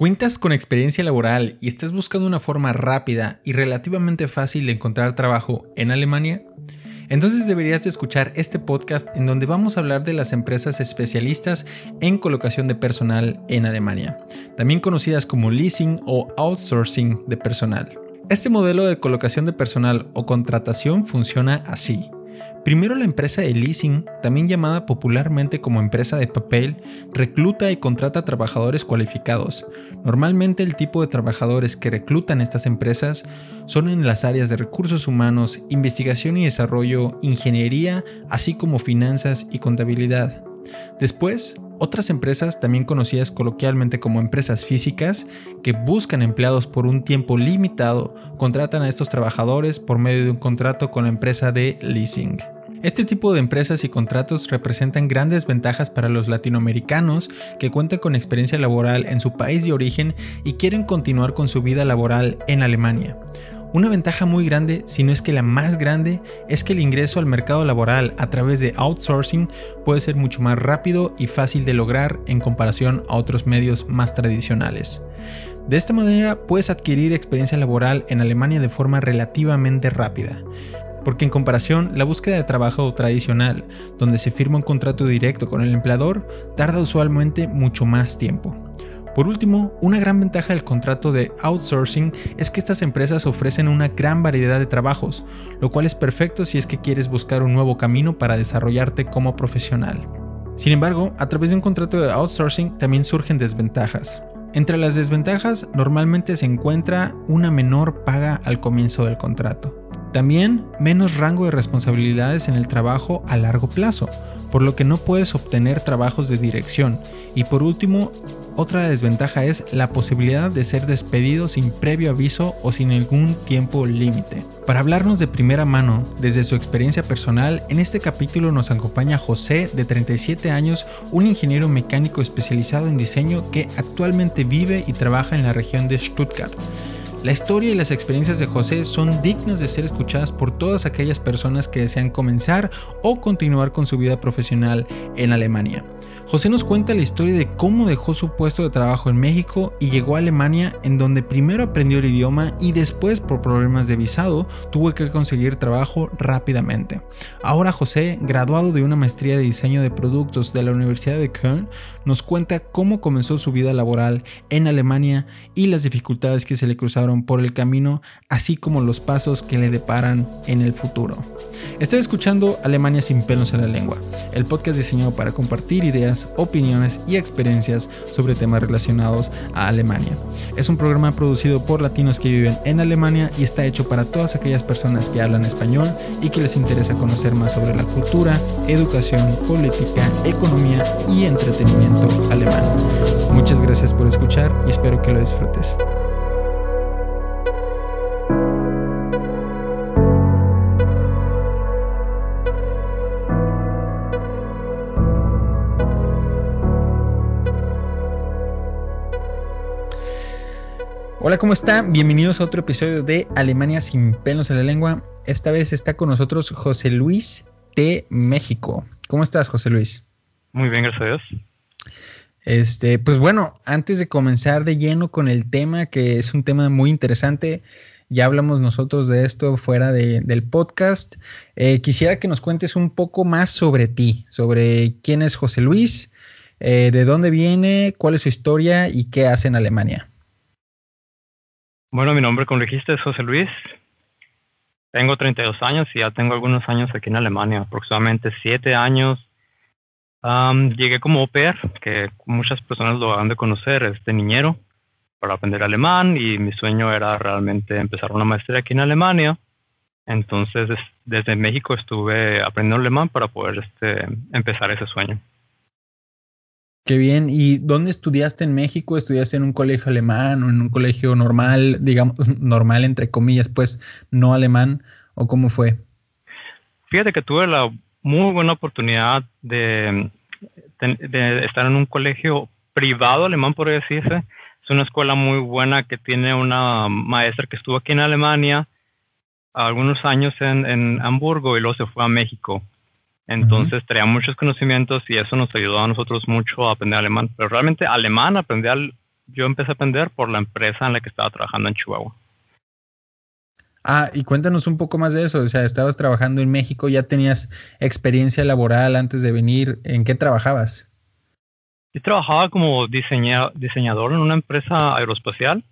¿Cuentas con experiencia laboral y estás buscando una forma rápida y relativamente fácil de encontrar trabajo en Alemania? Entonces deberías escuchar este podcast en donde vamos a hablar de las empresas especialistas en colocación de personal en Alemania, también conocidas como leasing o outsourcing de personal. Este modelo de colocación de personal o contratación funciona así. Primero la empresa de leasing, también llamada popularmente como empresa de papel, recluta y contrata trabajadores cualificados. Normalmente el tipo de trabajadores que reclutan estas empresas son en las áreas de recursos humanos, investigación y desarrollo, ingeniería, así como finanzas y contabilidad. Después, otras empresas, también conocidas coloquialmente como empresas físicas, que buscan empleados por un tiempo limitado, contratan a estos trabajadores por medio de un contrato con la empresa de leasing. Este tipo de empresas y contratos representan grandes ventajas para los latinoamericanos que cuentan con experiencia laboral en su país de origen y quieren continuar con su vida laboral en Alemania. Una ventaja muy grande, si no es que la más grande, es que el ingreso al mercado laboral a través de outsourcing puede ser mucho más rápido y fácil de lograr en comparación a otros medios más tradicionales. De esta manera puedes adquirir experiencia laboral en Alemania de forma relativamente rápida porque en comparación la búsqueda de trabajo tradicional, donde se firma un contrato directo con el empleador, tarda usualmente mucho más tiempo. Por último, una gran ventaja del contrato de outsourcing es que estas empresas ofrecen una gran variedad de trabajos, lo cual es perfecto si es que quieres buscar un nuevo camino para desarrollarte como profesional. Sin embargo, a través de un contrato de outsourcing también surgen desventajas. Entre las desventajas normalmente se encuentra una menor paga al comienzo del contrato. También menos rango de responsabilidades en el trabajo a largo plazo, por lo que no puedes obtener trabajos de dirección. Y por último, otra desventaja es la posibilidad de ser despedido sin previo aviso o sin ningún tiempo límite. Para hablarnos de primera mano, desde su experiencia personal, en este capítulo nos acompaña José, de 37 años, un ingeniero mecánico especializado en diseño que actualmente vive y trabaja en la región de Stuttgart. La historia y las experiencias de José son dignas de ser escuchadas por todas aquellas personas que desean comenzar o continuar con su vida profesional en Alemania. José nos cuenta la historia de cómo dejó su puesto de trabajo en México y llegó a Alemania en donde primero aprendió el idioma y después por problemas de visado tuvo que conseguir trabajo rápidamente. Ahora José, graduado de una maestría de diseño de productos de la Universidad de Köln, nos cuenta cómo comenzó su vida laboral en Alemania y las dificultades que se le cruzaron por el camino, así como los pasos que le deparan en el futuro. Estás escuchando Alemania sin pelos en la lengua, el podcast diseñado para compartir ideas, opiniones y experiencias sobre temas relacionados a Alemania. Es un programa producido por latinos que viven en Alemania y está hecho para todas aquellas personas que hablan español y que les interesa conocer más sobre la cultura, educación, política, economía y entretenimiento alemán. Muchas gracias por escuchar y espero que lo disfrutes. Hola, ¿cómo están? Bienvenidos a otro episodio de Alemania sin pelos en la lengua. Esta vez está con nosotros José Luis de México. ¿Cómo estás, José Luis? Muy bien, gracias a Dios. Este, pues bueno, antes de comenzar de lleno con el tema, que es un tema muy interesante, ya hablamos nosotros de esto fuera del podcast. Eh, quisiera que nos cuentes un poco más sobre ti, sobre quién es José Luis, eh, de dónde viene, cuál es su historia y qué hace en Alemania. Bueno, mi nombre, como dijiste, es José Luis. Tengo 32 años y ya tengo algunos años aquí en Alemania, aproximadamente 7 años. llegué como au que muchas personas lo han de conocer, es de niñero, para aprender alemán y mi sueño era realmente empezar una maestría aquí en Alemania. Entonces, desde México estuve aprendiendo alemán para poder este, empezar ese sueño. Qué bien. ¿Y dónde estudiaste en México? ¿Estudiaste en un colegio alemán o en un colegio normal, digamos, normal entre comillas, pues no alemán? ¿O cómo fue? Fíjate que tuve la muy buena oportunidad de, estar en un colegio privado alemán, por decirse. Es una escuela muy buena que tiene una maestra que estuvo aquí en Alemania algunos años en, en Hamburgo y luego se fue a México. Entonces traía muchos conocimientos y eso nos ayudó a nosotros mucho a aprender alemán. Pero realmente alemán aprendí yo empecé a aprender por la empresa en la que estaba trabajando en Chihuahua. Ah, y cuéntanos un poco más de eso. O sea, estabas trabajando en México, ya tenías experiencia laboral antes de venir. ¿En qué trabajabas? Yo trabajaba como diseñador en una empresa aeroespacial.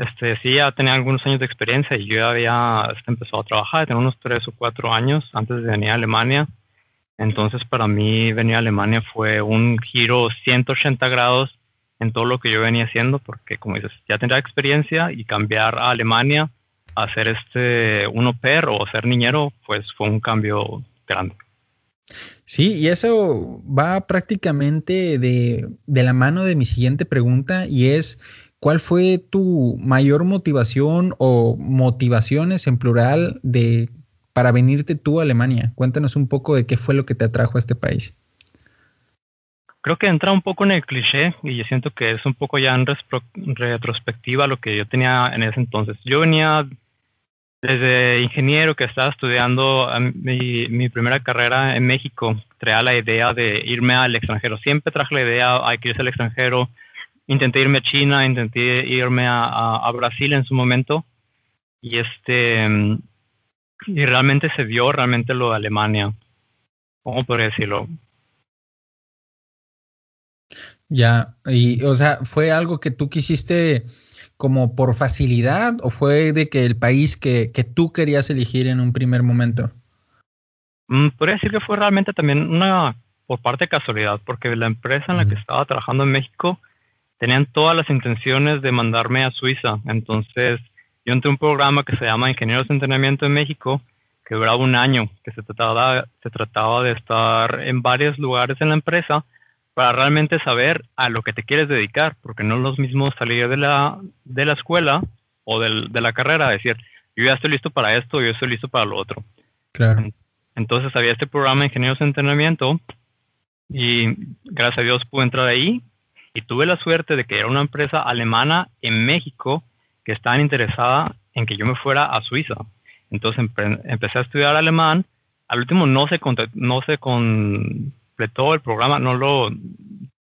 Este, sí, ya tenía algunos años de experiencia y yo había este, empezado a trabajar, tenía unos tres o cuatro años antes de venir a Alemania. Entonces, para mí, venir a Alemania fue un giro 180 grados en todo lo que yo venía haciendo, porque, como dices, ya tenía experiencia y cambiar a Alemania hacer este uno per o ser niñero, pues fue un cambio grande. Sí, y eso va prácticamente de, de, la mano de mi siguiente pregunta y es, ¿cuál fue tu mayor motivación o motivaciones en plural de para venirte tú a Alemania? Cuéntanos un poco de qué fue lo que te atrajo a este país. Creo que entra un poco en el cliché y yo siento que es un poco ya en retrospectiva lo que yo tenía en ese entonces. Yo venía desde ingeniero que estaba estudiando mi, mi, primera carrera en México, traía la idea de irme al extranjero. Siempre traje la idea de irse al extranjero. Intenté irme a China, intenté irme a, a, Brasil en su momento. Y este y realmente se vio realmente lo de Alemania. ¿Cómo podría decirlo? Ya, y o sea, fue algo que tú quisiste como por facilidad o fue de que el país que, que tú querías elegir en un primer momento? Mm, podría decir que fue realmente también una por parte de casualidad, porque la empresa en la que estaba trabajando en México tenían todas las intenciones de mandarme a Suiza. Entonces, yo entré a un programa que se llama Ingenieros de Entrenamiento en México, que duraba un año, que se trataba, se trataba de estar en varios lugares en la empresa para realmente saber a lo que te quieres dedicar, porque no es lo mismo salir de la, de la escuela o del, de la carrera, decir, yo ya estoy listo para esto, yo estoy listo para lo otro. Claro. Entonces había este programa de ingenieros de entrenamiento y gracias a Dios pude entrar ahí y tuve la suerte de que era una empresa alemana en México que estaba interesada en que yo me fuera a Suiza. Entonces empecé a estudiar alemán. Al último no se, no se todo el programa, no lo...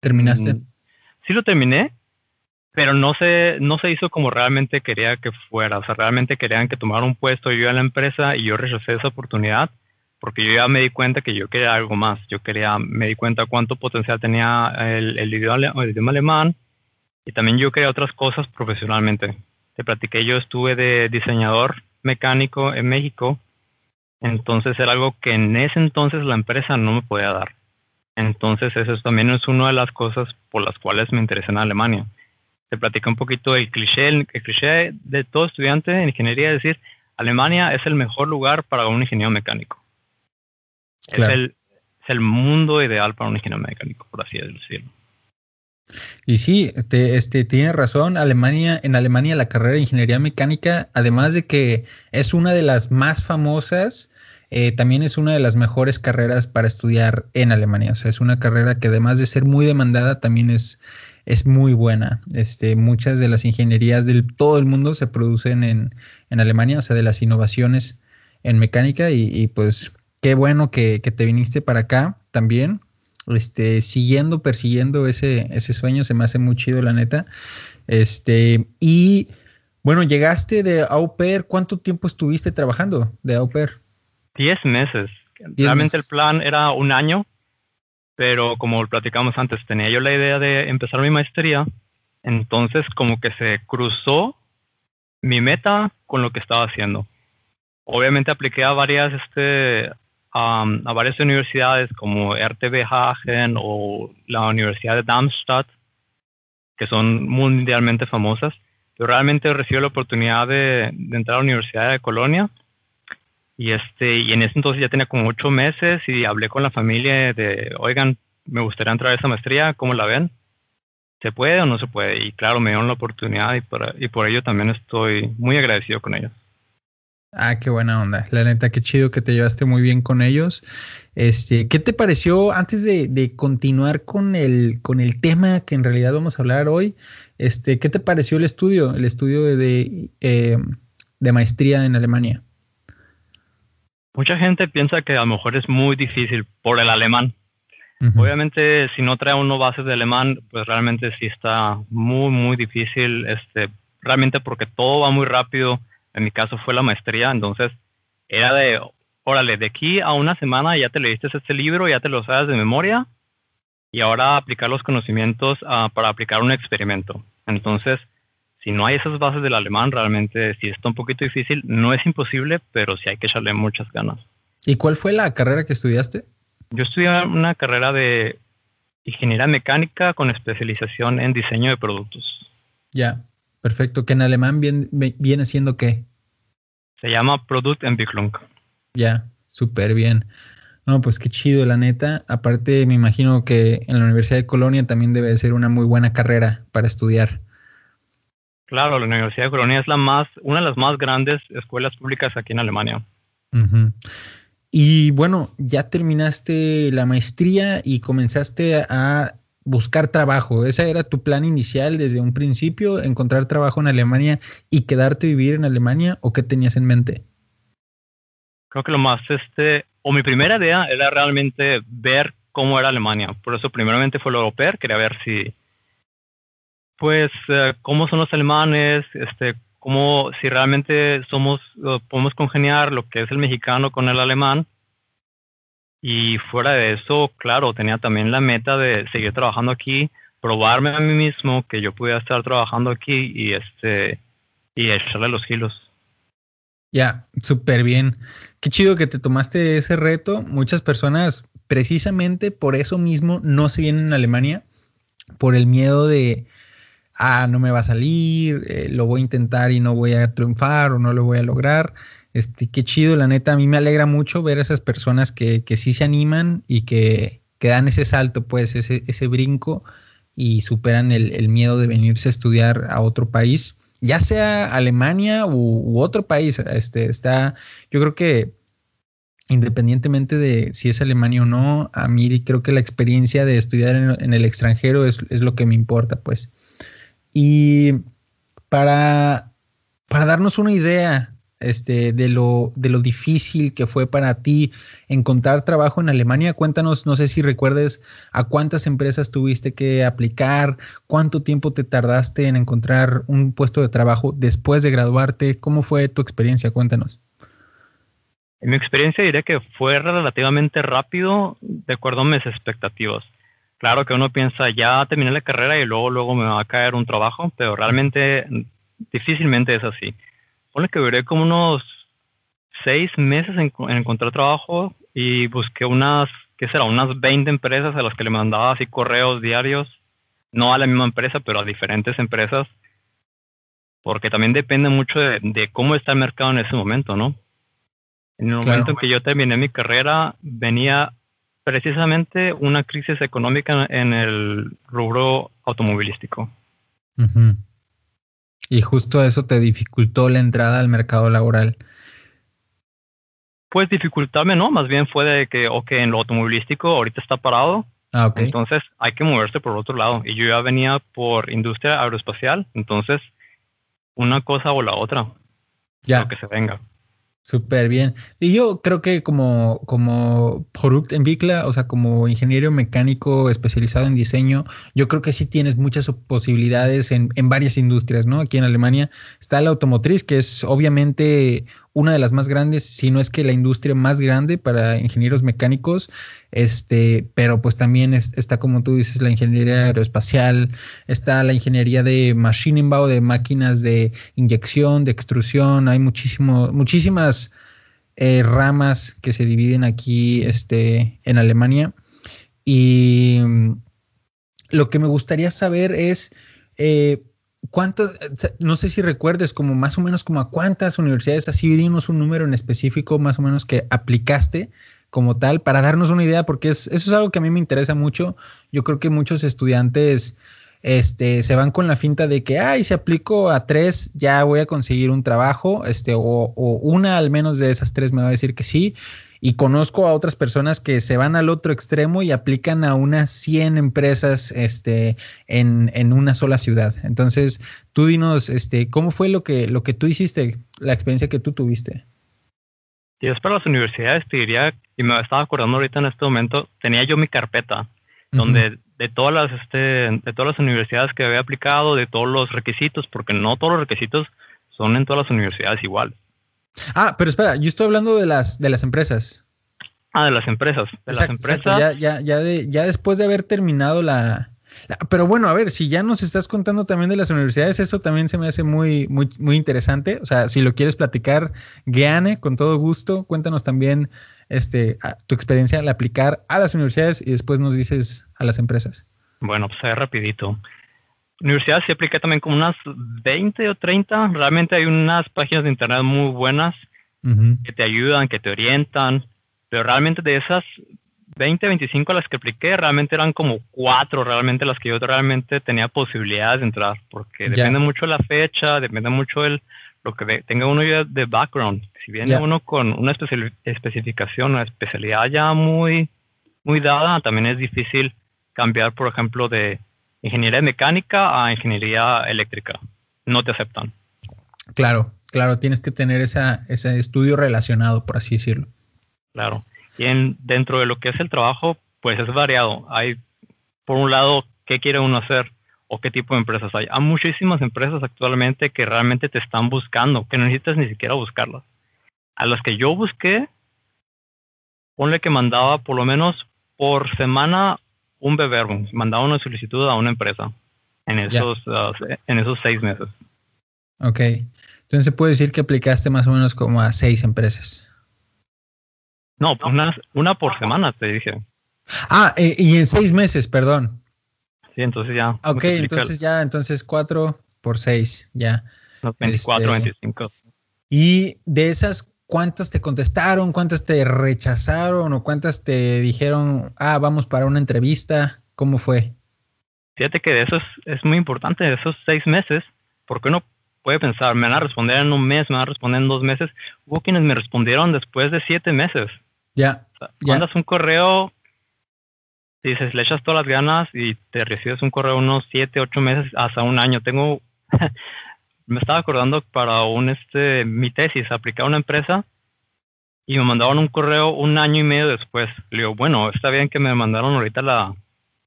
¿Terminaste? Mm, sí lo terminé, pero no se, no se hizo como realmente quería que fuera. O sea, realmente querían que tomara un puesto yo en la empresa y yo rechacé esa oportunidad porque yo ya me di cuenta que yo quería algo más. Yo quería, me di cuenta cuánto potencial tenía el, idioma, el idioma alemán y también yo quería otras cosas profesionalmente. Te platiqué, yo estuve de diseñador mecánico en México, entonces era algo que en ese entonces la empresa no me podía dar. Entonces, eso también es una de las cosas por las cuales me interesé en Alemania. Se platica un poquito el cliché, el, cliché de todo estudiante de ingeniería, decir, Alemania es el mejor lugar para un ingeniero mecánico. Es, el, es el mundo ideal para un ingeniero mecánico, por así decirlo. Y sí, este, este, tiene razón. Alemania, en Alemania la carrera de ingeniería mecánica, además de que es una de las más famosas, eh, también es una de las mejores carreras para estudiar en Alemania. O sea, es una carrera que además de ser muy demandada, también es, es muy buena. Este, muchas de las ingenierías de todo el mundo se producen en, en, Alemania, o sea, de las innovaciones en mecánica. Y, pues qué bueno que, te viniste para acá también. Este, siguiendo, persiguiendo ese, ese sueño, se me hace muy chido, la neta. Este, y bueno, llegaste de au pair, ¿cuánto tiempo estuviste trabajando de au pair? Diez meses. Realmente el plan era un año, pero como platicamos antes, tenía yo la idea de empezar mi maestría, entonces como que se cruzó mi meta con lo que estaba haciendo. Obviamente apliqué a varias, este, a varias universidades como RTB Hagen o la Universidad de Darmstadt, que son mundialmente famosas. Yo realmente recibí la oportunidad de, de entrar a la Universidad de Colonia y, este, y en ese entonces ya tenía como ocho meses y hablé con la familia de, oigan, me gustaría entrar a esa maestría, ¿cómo la ven? ¿Se puede o no se puede? Y claro, me dieron la oportunidad y por, y por ello también estoy muy agradecido con ellos. Ah, qué buena onda. La neta, qué chido que te llevaste muy bien con ellos. Este, ¿qué te pareció antes de, de, continuar con el, con el tema que en realidad vamos a hablar hoy? Este, ¿qué te pareció el estudio, el estudio de, de, eh, de maestría en Alemania? Mucha gente piensa que a lo mejor es muy difícil por el alemán. Obviamente, si no trae uno bases de alemán, pues realmente sí está muy, muy difícil, este, realmente porque todo va muy rápido. En mi caso fue la maestría, entonces era de, órale, de aquí a una semana ya te leíste este libro, ya te lo sabes de memoria, y ahora aplicar los conocimientos ah, para aplicar un experimento. Entonces, si no hay esas bases del alemán, realmente sí está un poquito difícil. No es imposible, pero sí hay que echarle muchas ganas. ¿Y cuál fue la carrera que estudiaste? Yo estudié una carrera de ingeniería mecánica con especialización en diseño de productos. Ya, perfecto. ¿Que en alemán viene, viene siendo qué? Se llama Produktentwicklung. Ya, súper bien. No, pues qué chido, la neta. Aparte, me imagino que en la Universidad de Colonia también debe ser una muy buena carrera para estudiar. Claro, la Universidad de Colonia es la más, una de las más grandes escuelas públicas aquí en Alemania. Y bueno, ya terminaste la maestría y comenzaste a buscar trabajo. ¿Ese era tu plan inicial desde un principio, encontrar trabajo en Alemania y quedarte a vivir en Alemania o qué tenías en mente? Creo que lo más, este, o mi primera idea era realmente ver cómo era Alemania. Por eso primeramente fue lo europeo, quería ver si, pues, eh, cómo son los alemanes, este, cómo si realmente somos, podemos congeniar lo que es el mexicano con el alemán. Y fuera de eso, claro, tenía también la meta de seguir trabajando aquí, probarme a mí mismo que yo pudiera estar trabajando aquí y este y echarle los kilos. Ya, súper bien. Qué chido que te tomaste ese reto. Muchas personas, precisamente por eso mismo, no se vienen a Alemania, por el miedo de, ah, no me va a salir, eh, lo voy a intentar y no voy a triunfar o no lo voy a lograr. Este, qué chido, la neta, a mí me alegra mucho ver a esas personas que, que sí se animan y que, que, dan ese salto, pues, ese, ese brinco y superan el, el, miedo de venirse a estudiar a otro país, ya sea Alemania u, otro país. Este, está, yo creo que independientemente de si es Alemania o no, a mí creo que la experiencia de estudiar en, en el extranjero es, es, lo que me importa, pues. Y para, para darnos una idea este, de, lo, de lo difícil que fue para ti encontrar trabajo en Alemania, cuéntanos, no sé si recuerdes a cuántas empresas tuviste que aplicar, cuánto tiempo te tardaste en encontrar un puesto de trabajo después de graduarte, cómo fue tu experiencia, cuéntanos. En mi experiencia diría que fue relativamente rápido de acuerdo a mis expectativas claro que uno piensa, ya terminé la carrera y luego, luego me va a caer un trabajo, pero realmente difícilmente es así. Pone que duré como unos seis meses en, encontrar trabajo y busqué unas, ¿qué será? Unas 20 empresas a las que le mandaba así correos diarios, no a la misma empresa, pero a diferentes empresas, porque también depende mucho de, cómo está el mercado en ese momento, ¿no? En el momento en que yo terminé mi carrera, venía precisamente una crisis económica en el rubro automovilístico. Y justo eso te dificultó la entrada al mercado laboral. Pues dificultarme, no, más bien fue de que, ok, en lo automovilístico ahorita está parado, ah, entonces hay que moverse por otro lado. Y yo ya venía por industria aeroespacial, entonces una cosa o la otra, ya. lo que se venga. Súper bien. Y yo creo que como, como Product en Bicla, o sea, como ingeniero mecánico especializado en diseño, yo creo que sí tienes muchas posibilidades en, en varias industrias, ¿no? Aquí en Alemania está la automotriz, que es obviamente una de las más grandes, si no es que la industria más grande para ingenieros mecánicos, este, pero pues también está como tú dices la ingeniería aeroespacial, está la ingeniería de Maschinenbau, de máquinas de inyección, de extrusión, hay muchísimo, muchísimas eh, ramas que se dividen aquí este, en Alemania. Y mm, lo que me gustaría saber es eh, ¿Cuánto, no sé si recuerdes, como más o menos como a cuántas universidades, así dimos un número en específico más o menos que aplicaste como tal, para darnos una idea, porque es, eso es algo que a mí me interesa mucho. Yo creo que muchos estudiantes este, se van con la finta de que, ay, si aplico a tres, ya voy a conseguir un trabajo, este, o, o una al menos de esas tres me va a decir que sí. Y conozco a otras personas que se van al otro extremo y aplican a unas 100 empresas este, en, en, una sola ciudad. Entonces, tú dinos, este, ¿cómo fue lo que, lo que tú hiciste, la experiencia que tú tuviste? Y es para las universidades, te diría, y me estaba acordando ahorita en este momento, tenía yo mi carpeta, donde de todas las este, de todas las universidades que había aplicado, de todos los requisitos, porque no todos los requisitos son en todas las universidades igual. Ah, pero espera, yo estoy hablando de las de las empresas. Ah, de las empresas. De las empresas. Ya, ya, ya, de, ya después de haber terminado la, Pero bueno, a ver, si ya nos estás contando también de las universidades, eso también se me hace muy, muy, muy interesante. O sea, si lo quieres platicar, Guiane, con todo gusto, cuéntanos también este, tu experiencia al aplicar a las universidades y después nos dices a las empresas. Bueno, pues ahí rapidito. Universidades sí apliqué también como unas 20 o 30. Realmente hay unas páginas de internet muy buenas que te ayudan, que te orientan pero realmente de esas 20, 25 a las que apliqué, realmente eran como cuatro realmente las que yo realmente tenía posibilidades de entrar, porque depende mucho de la fecha, depende mucho de lo que tenga uno ya de background. Si viene uno con una especificación, una especialidad ya muy, muy dada, también es difícil cambiar, por ejemplo, de ingeniería mecánica a ingeniería eléctrica. No te aceptan. Claro, claro, tienes que tener esa, ese estudio relacionado, por así decirlo. Claro. Y en, dentro de lo que es el trabajo, pues es variado. Hay, por un lado, qué quiere uno hacer o qué tipo de empresas hay. Hay muchísimas empresas actualmente que realmente te están buscando, que no necesitas ni siquiera buscarlas. A las que yo busqué, ponle que mandaba por lo menos por semana un beberbo, mandaba una solicitud a una empresa en esos, uh, en esos seis meses. Ok, entonces se puede decir que aplicaste más o menos como a seis empresas. No, una, una por semana, te dije. Ah, eh, y en seis meses, perdón. Sí, entonces ya. Ok, entonces ya, entonces cuatro por seis, ya. 24, 25. Este, y de esas, ¿cuántas te contestaron? ¿Cuántas te rechazaron? ¿O cuántas te dijeron, ah, vamos para una entrevista? ¿Cómo fue? Fíjate que de eso es, es muy importante, de esos seis meses, porque uno puede pensar, me van a responder en un mes, me van a responder en dos meses. Hubo quienes me respondieron después de siete meses. Ya. Mandas un correo, dices, le echas todas las ganas y te recibes un correo unos siete, ocho meses, hasta un año. Tengo, me estaba acordando para un, este, mi tesis, aplicar a una empresa y me mandaron un correo un año y medio después. Le digo, bueno, está bien que me mandaron ahorita la,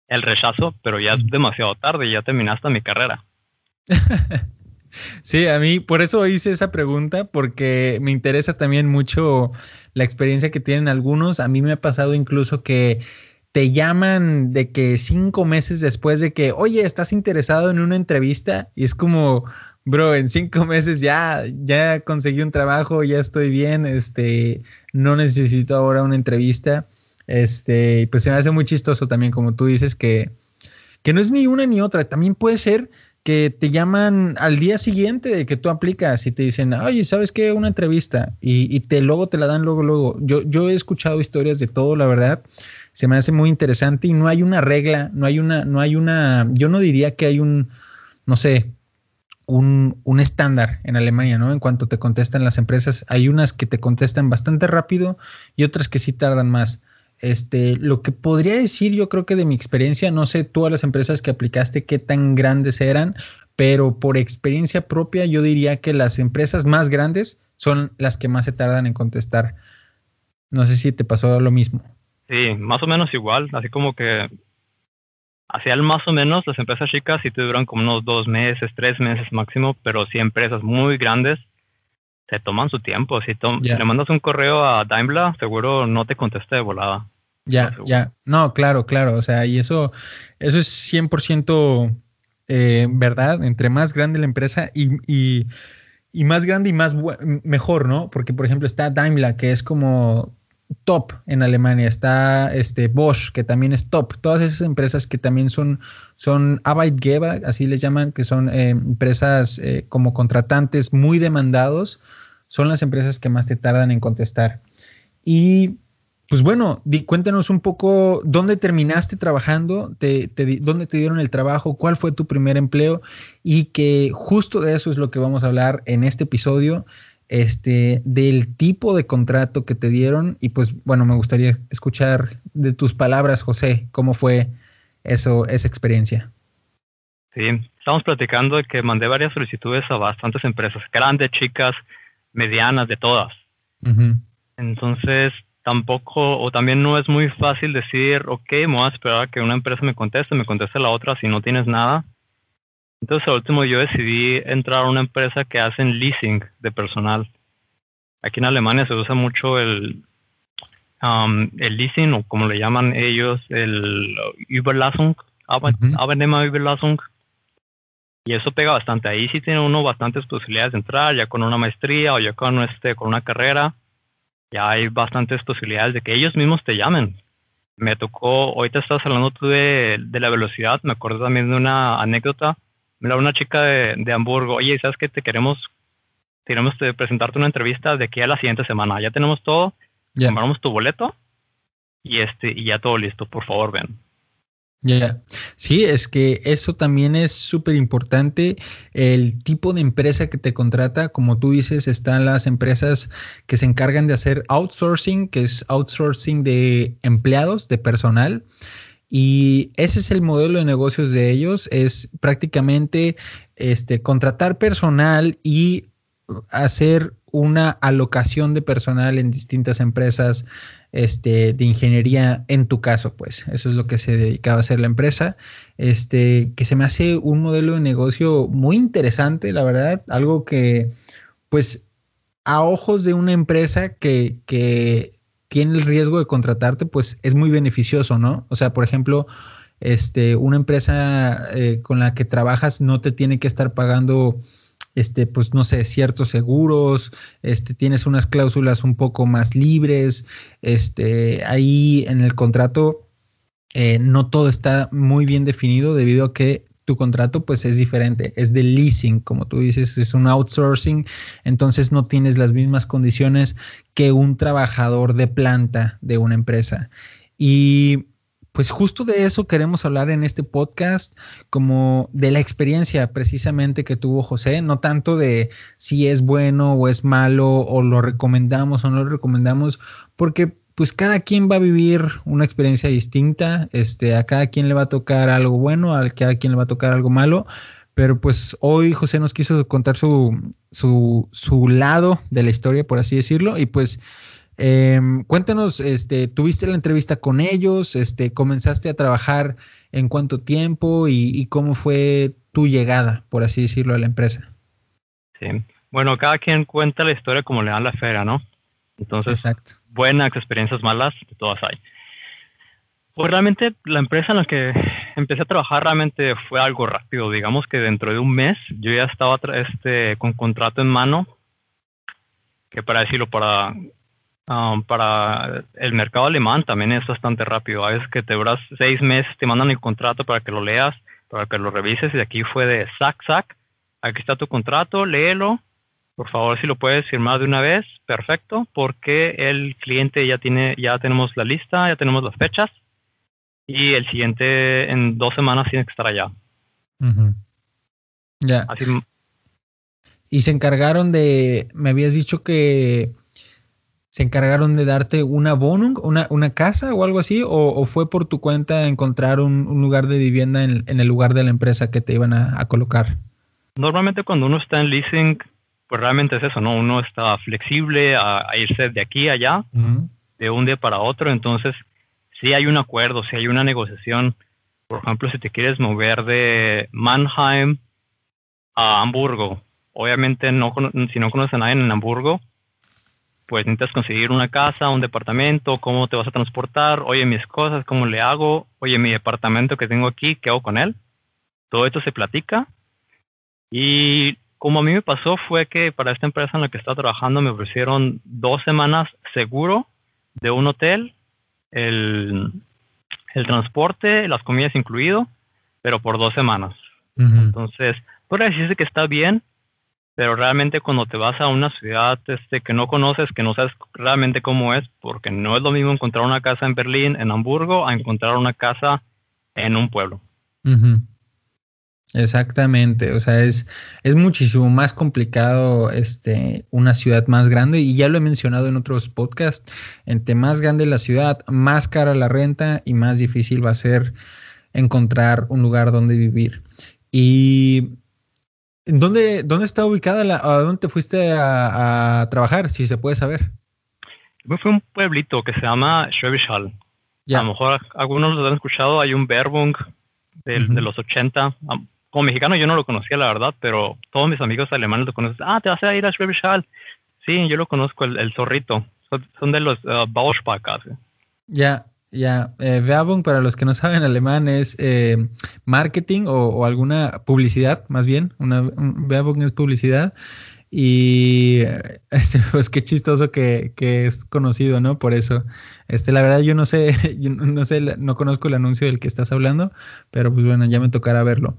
el rechazo, pero ya es demasiado tarde, ya terminaste mi carrera. Sí, a mí por eso hice esa pregunta, porque me interesa también mucho la experiencia que tienen algunos. A mí me ha pasado incluso que te llaman de que cinco meses después de que, oye, estás interesado en una entrevista y es como, bro, en cinco meses ya, ya conseguí un trabajo, ya estoy bien, este, no necesito ahora una entrevista. Este, pues se me hace muy chistoso también, como tú dices, que, que no es ni una ni otra. También puede ser que te llaman al día siguiente de que tú aplicas y te dicen, oye, ¿sabes qué? Una entrevista y, te luego te la dan luego, luego. Yo, yo he escuchado historias de todo, la verdad. Se me hace muy interesante y no hay una regla, no hay una, no hay una, yo no diría que hay un, no sé, un, un estándar en Alemania, ¿no? En cuanto te contestan las empresas, hay unas que te contestan bastante rápido y otras que sí tardan más. Este, lo que podría decir, yo creo que de mi experiencia, no sé todas las empresas que aplicaste qué tan grandes eran, pero por experiencia propia, yo diría que las empresas más grandes son las que más se tardan en contestar. No sé si te pasó lo mismo. Sí, más o menos igual, así como que hacia el más o menos las empresas chicas sí te duran como unos dos meses, tres meses máximo, pero sí empresas muy grandes se toman su tiempo. Si, le mandas un correo a Daimler, seguro no te contesta de volada. Ya, ya. No, claro, claro. O sea, y eso, eso es 100% eh, verdad. Entre más grande la empresa y, y, y más grande y más mejor, ¿no? Porque, por ejemplo, está Daimler, que es como top en Alemania. Está este Bosch, que también es top. Todas esas empresas que también son, son Arbeitgeber, así les llaman, que son eh, empresas eh, como contratantes muy demandados, son las empresas que más te tardan en contestar. Y pues bueno, cuéntanos un poco dónde terminaste trabajando, te, dónde te dieron el trabajo, cuál fue tu primer empleo y que justo de eso es lo que vamos a hablar en este episodio, este, del tipo de contrato que te dieron y pues bueno, me gustaría escuchar de tus palabras, José, cómo fue eso, esa experiencia. Sí, estamos platicando de que mandé varias solicitudes a bastantes empresas, grandes, chicas, medianas, de todas. Entonces, tampoco, o también no es muy fácil decir, ok, me voy a esperar a que una empresa me conteste, me conteste la otra si no tienes nada. Entonces, al último yo decidí entrar a una empresa que hacen leasing de personal. Aquí en Alemania se usa mucho el, um, el leasing, o como le llaman ellos, el Überlassung, Arbeitnehmer Überlassung. Y eso pega bastante. Ahí sí tiene uno bastantes posibilidades de entrar, ya con una maestría o ya con, este, con una carrera ya hay bastantes posibilidades de que ellos mismos te llamen. Me tocó, ahorita estás hablando tú de, la velocidad, me acuerdo también de una anécdota. Mira, una chica de, Hamburgo, oye, ¿sabes que Te queremos, queremos presentarte una entrevista de aquí a la siguiente semana. Ya tenemos todo, compramos tu boleto y, este, y ya todo listo, por favor, ven. Ya, sí, es que eso también es súper importante. El tipo de empresa que te contrata, como tú dices, están las empresas que se encargan de hacer outsourcing, que es outsourcing de empleados, de personal. Y ese es el modelo de negocios de ellos, es prácticamente este, contratar personal y hacer una alocación de personal en distintas empresas este, de ingeniería, en tu caso, pues, eso es lo que se dedicaba a hacer la empresa, este, que se me hace un modelo de negocio muy interesante, la verdad, algo que, pues, a ojos de una empresa que, que tiene el riesgo de contratarte, pues es muy beneficioso, ¿no? O sea, por ejemplo, este, una empresa eh, con la que trabajas no te tiene que estar pagando este, pues no sé, ciertos seguros, este, tienes unas cláusulas un poco más libres, este, ahí en el contrato eh, no todo está muy bien definido debido a que tu contrato pues es diferente, es de leasing, como tú dices, es un outsourcing, entonces no tienes las mismas condiciones que un trabajador de planta de una empresa. Y pues justo de eso queremos hablar en este podcast, como de la experiencia precisamente que tuvo José, no tanto de si es bueno o es malo o lo recomendamos o no lo recomendamos, porque pues cada quien va a vivir una experiencia distinta, este, a cada quien le va a tocar algo bueno, a cada quien le va a tocar algo malo, pero pues hoy José nos quiso contar su, su, su lado de la historia, por así decirlo, y pues Em, cuéntanos, este, tuviste la entrevista con ellos, este, comenzaste a trabajar en cuánto tiempo y, cómo fue tu llegada, por así decirlo, a la empresa. Sí, bueno, cada quien cuenta la historia como le dan la feria, ¿no? Entonces, buenas experiencias malas, todas hay. Pues realmente la empresa en la que empecé a trabajar realmente fue algo rápido. Digamos que dentro de un mes yo ya estaba este, con contrato en mano, que para decirlo, para Um, para el mercado alemán también es bastante rápido. A veces que te duras seis meses, te mandan el contrato para que lo leas, para que lo revises y aquí fue de sac, sac. Aquí está tu contrato, léelo. Por favor, si lo puedes firmar de una vez, perfecto, porque el cliente ya tiene, ya tenemos la lista, ya tenemos las fechas y el siguiente en dos semanas tiene que estar allá. Ya. y se encargaron de, me habías dicho que se encargaron de darte una bonum, una, una casa o algo así, o, fue por tu cuenta encontrar un, lugar de vivienda en, el lugar de la empresa que te iban a, colocar? Normalmente cuando uno está en leasing, pues realmente es eso, ¿no? Uno está flexible a, irse de aquí a allá, de un día para otro, entonces si hay un acuerdo, si hay una negociación. Por ejemplo, si te quieres mover de Mannheim a Hamburgo, obviamente no, si no conoces a nadie en Hamburgo, pues necesitas conseguir una casa, un departamento, cómo te vas a transportar, oye mis cosas, cómo le hago, oye mi departamento que tengo aquí, ¿qué hago con él? Todo esto se platica. Y como a mí me pasó fue que para esta empresa en la que estaba trabajando me ofrecieron dos semanas seguro de un hotel, el, transporte, las comidas incluido, pero por dos semanas. Entonces, puede decirse que está bien, pero realmente cuando te vas a una ciudad este, que no conoces, que no sabes realmente cómo es, porque no es lo mismo encontrar una casa en Berlín, en Hamburgo, a encontrar una casa en un pueblo. Exactamente, o sea, es, es muchísimo más complicado este, una ciudad más grande y ya lo he mencionado en otros podcasts, entre más grande la ciudad, más cara la renta y más difícil va a ser encontrar un lugar donde vivir. Y ¿Dónde, ¿Dónde está ubicada la, a dónde te fuiste a, trabajar, si se puede saber? a un pueblito que se llama Schwäbisch A lo mejor algunos lo han escuchado, hay un Verbung de los 80. Como mexicano yo no lo conocía, la verdad, pero todos mis amigos alemanes lo conocen. Ah, te vas a ir a Schwäbisch Sí, yo lo conozco, el, zorrito. Son, de los uh, Ya, ya. Eh, Werbung, para los que no saben alemán, es eh, marketing o, alguna publicidad, más bien. Una, Werbung es publicidad. Y este, pues qué chistoso que, es conocido, ¿no? Por eso. Este, la verdad, yo no sé, no sé, no conozco el anuncio del que estás hablando, pero pues bueno, ya me tocará verlo.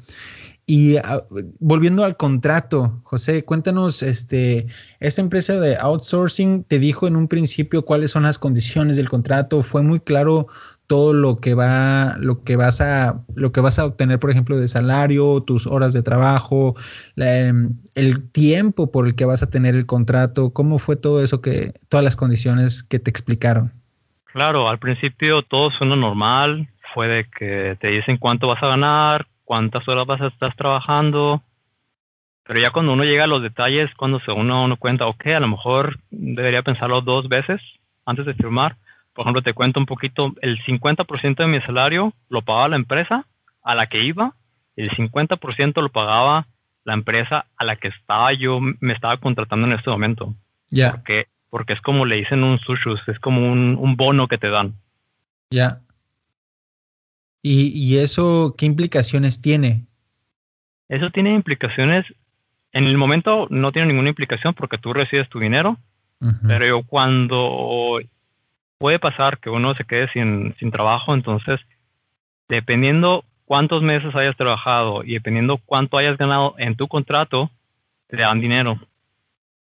Y ah, volviendo al contrato, José, cuéntanos, este, esta empresa de outsourcing te dijo en un principio cuáles son las condiciones del contrato, fue muy claro todo lo que va, lo que vas a, lo que vas a obtener, por ejemplo, de salario, tus horas de trabajo, em, el tiempo por el que vas a tener el contrato, cómo fue todo eso que, todas las condiciones que te explicaron. Claro, al principio todo suena normal, fue de que te dicen cuánto vas a ganar, cuántas horas vas a estar trabajando, pero ya cuando uno llega a los detalles, cuando se uno, uno cuenta, ok, a lo mejor debería pensarlo dos veces antes de firmar. Por ejemplo, te cuento un poquito, el 50% de mi salario lo pagaba la empresa a la que iba, el 50% lo pagaba la empresa a la que estaba yo, me estaba contratando en este momento. Ya. Porque, porque es como le dicen un sushus, es como un, un bono que te dan. Ya. ¿Y, eso qué implicaciones tiene? Eso tiene implicaciones, en el momento no tiene ninguna implicación porque tú recibes tu dinero, pero cuando puede pasar que uno se quede sin, sin trabajo, entonces dependiendo cuántos meses hayas trabajado y dependiendo cuánto hayas ganado en tu contrato, te dan dinero.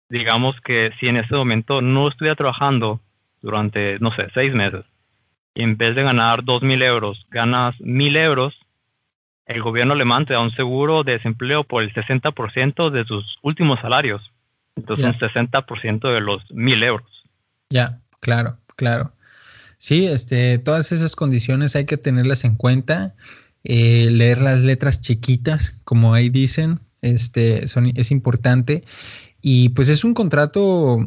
Digamos que si en este momento no estuviera trabajando durante, no sé, seis meses, y en vez de ganar 2.000 euros, ganas 1.000 euros, el gobierno alemán te da un seguro de desempleo por el 60% de tus últimos salarios. Entonces, un 60% de los 1.000 euros. Ya, claro, claro. Sí, este, todas esas condiciones hay que tenerlas en cuenta. Eh, leer las letras chiquitas, como ahí dicen, este, son, es importante. Y pues es un contrato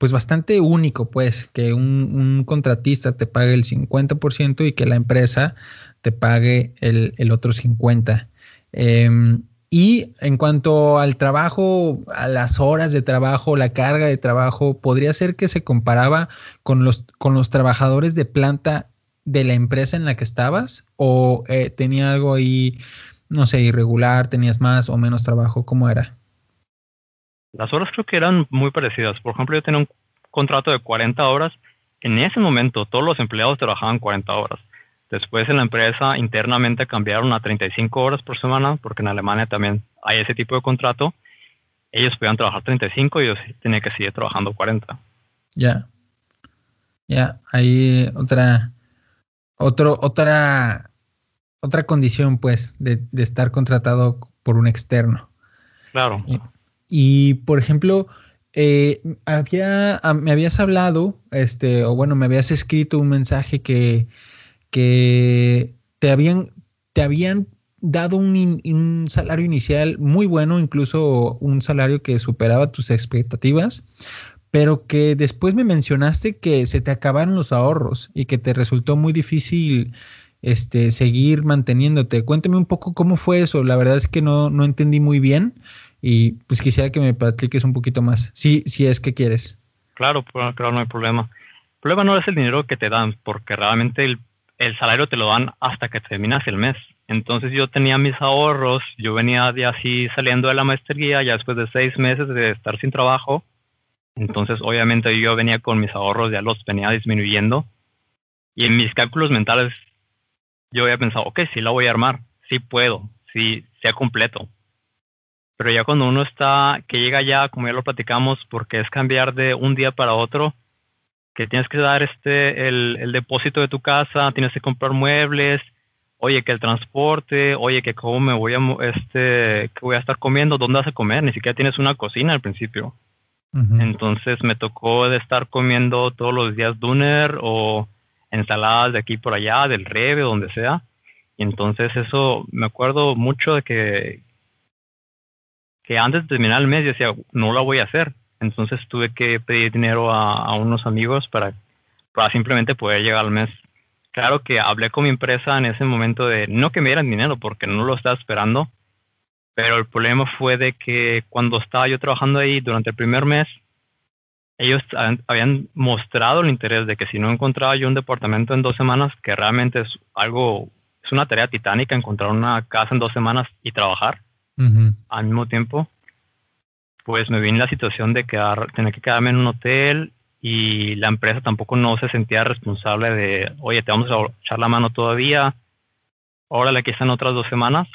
pues bastante único, pues, que un, contratista te pague el 50% y que la empresa te pague el, otro 50%. Em, y en cuanto al trabajo, a las horas de trabajo, la carga de trabajo, podría ser que se comparaba con los, con los trabajadores de planta de la empresa en la que estabas o eh, tenía algo ahí, no sé, irregular, tenías más o menos trabajo, ¿cómo era? Las horas creo que eran muy parecidas. Por ejemplo, yo tenía un contrato de 40 horas. En ese momento todos los empleados trabajaban 40 horas. Después en la empresa internamente cambiaron a 35 horas por semana, porque en Alemania también hay ese tipo de contrato. Ellos podían trabajar 35 y yo tenía que seguir trabajando 40. Ya. Ya, hay otra, otro, otra, otra condición, pues, de, de estar contratado por un externo. Claro. Y, por ejemplo, eh, había, ah, me habías hablado, este, o bueno, me habías escrito un mensaje que, que te habían, te habían dado un, un, salario inicial muy bueno, incluso un salario que superaba tus expectativas, pero que después me mencionaste que se te acabaron los ahorros y que te resultó muy difícil este, seguir manteniéndote. Cuéntame un poco cómo fue eso. La verdad es que no, no entendí muy bien y pues quisiera que me platiques un poquito más, si, si es que quieres. Claro, claro, no hay problema. El problema no es el dinero que te dan, porque realmente el, el salario te lo dan hasta que terminas el mes. Entonces yo tenía mis ahorros, yo venía de así saliendo de la maestría, ya después de seis meses de estar sin trabajo. Entonces obviamente yo venía con mis ahorros, ya los venía disminuyendo. Y en mis cálculos mentales yo había pensado, ok, sí la voy a armar, sí puedo, sí sea completo pero ya cuando uno está, que llega ya, como ya lo platicamos, porque es cambiar de un día para otro, que tienes que dar este, el, depósito de tu casa, tienes que comprar muebles, oye, que el transporte, oye, que cómo me voy a, este, que voy a estar comiendo, dónde vas a comer, ni siquiera tienes una cocina al principio. Entonces me tocó de estar comiendo todos los días duner o ensaladas de aquí por allá, del Rebe, donde sea. Y entonces eso, me acuerdo mucho de que, que antes de terminar el mes yo decía, no la voy a hacer. Entonces tuve que pedir dinero a, unos amigos para, para simplemente poder llegar al mes. Claro que hablé con mi empresa en ese momento de no que me dieran dinero porque no lo estaba esperando, pero el problema fue de que cuando estaba yo trabajando ahí durante el primer mes, ellos habían mostrado el interés de que si no encontraba yo un departamento en dos semanas, que realmente es algo, es una tarea titánica encontrar una casa en dos semanas y trabajar al mismo tiempo, pues me vi en la situación de quedar, tener que quedarme en un hotel y la empresa tampoco no se sentía responsable de, oye, te vamos a echar la mano todavía, órale, aquí están otras dos semanas.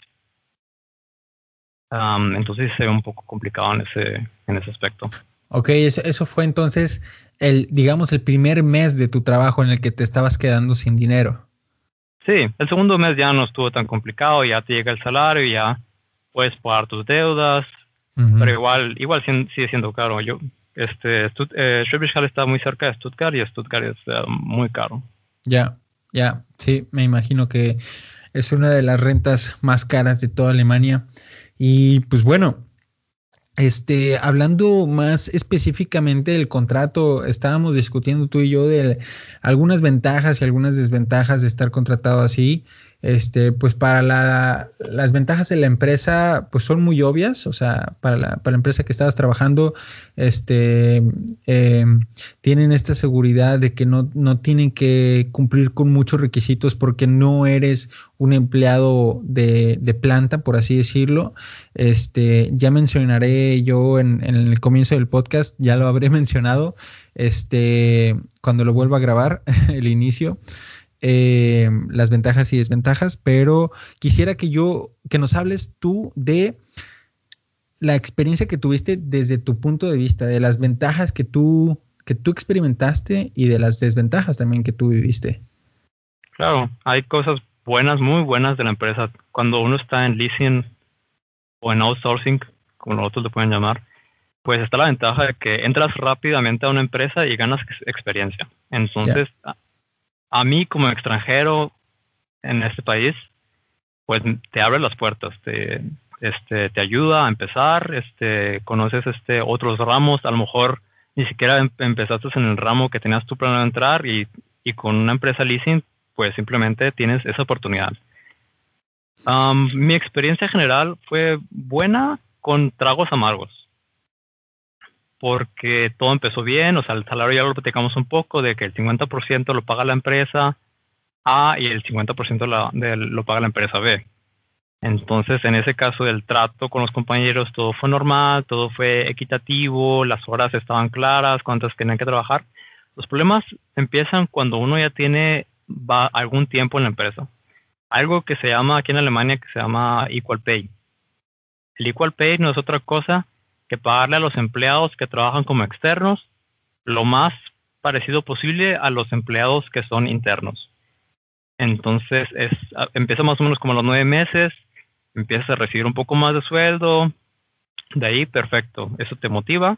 entonces se ve un poco complicado en ese, en ese aspecto. Ok, eso, fue entonces el, digamos, el primer mes de tu trabajo en el que te estabas quedando sin dinero. Sí, el segundo mes ya no estuvo tan complicado, ya te llega el salario y ya puedes pagar tus deudas, pero igual, igual sigue siendo caro. Yo, este, eh, está muy cerca de Stuttgart y Stuttgart es eh, muy caro. Ya, ya, sí, me imagino que es una de las rentas más caras de toda Alemania. Y pues bueno, este, hablando más específicamente del contrato, estábamos discutiendo tú y yo de algunas ventajas y algunas desventajas de estar contratado así. Este, pues para la, las ventajas de la empresa, pues son muy obvias, o sea, para la, para la empresa que estabas trabajando, este, em, tienen esta seguridad de que no, no tienen que cumplir con muchos requisitos porque no eres un empleado de, de planta, por así decirlo. Este, ya mencionaré yo en, en el comienzo del podcast, ya lo habré mencionado, este, cuando lo vuelva a grabar, el inicio. Eh, las ventajas y desventajas, pero quisiera que yo, que nos hables tú de la experiencia que tuviste desde tu punto de vista, de las ventajas que tú, que tú experimentaste y de las desventajas también que tú viviste. Claro, hay cosas buenas, muy buenas de la empresa. Cuando uno está en leasing o en outsourcing, como nosotros le pueden llamar, pues está la ventaja de que entras rápidamente a una empresa y ganas experiencia. Entonces, a mí como extranjero en este país, pues te abre las puertas, te, este, te ayuda a empezar, este, conoces este, otros ramos, a lo mejor ni siquiera em, empezaste en el ramo que tenías tu plan de entrar y, y, con una empresa leasing, pues simplemente tienes esa oportunidad. mi experiencia general fue buena con tragos amargos porque todo empezó bien, o sea, el salario ya lo platicamos un poco, de que el 50% lo paga la empresa A y el 50% lo paga la empresa B. Entonces, en ese caso del trato con los compañeros, todo fue normal, todo fue equitativo, las horas estaban claras, cuántas tenían que trabajar. Los problemas empiezan cuando uno ya tiene va, algún tiempo en la empresa. Algo que se llama aquí en Alemania que se llama Equal Pay. El Equal Pay no es otra cosa que pagarle a los empleados que trabajan como externos lo más parecido posible a los empleados que son internos. Entonces, es, empieza más o menos como los nueve meses, empiezas a recibir un poco más de sueldo, de ahí, perfecto, eso te motiva.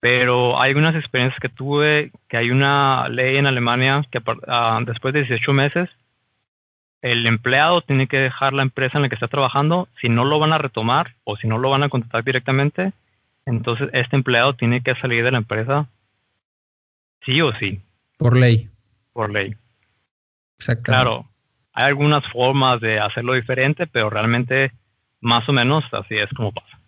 Pero hay unas experiencias que tuve, que hay una ley en Alemania que ah, después de 18 meses el empleado tiene que dejar la empresa en la que está trabajando. Si no lo van a retomar o si no lo van a contratar directamente, entonces este empleado tiene que salir de la empresa sí o sí. Por ley. Por ley. Claro, hay algunas formas de hacerlo diferente, pero realmente más o menos así es como pasa.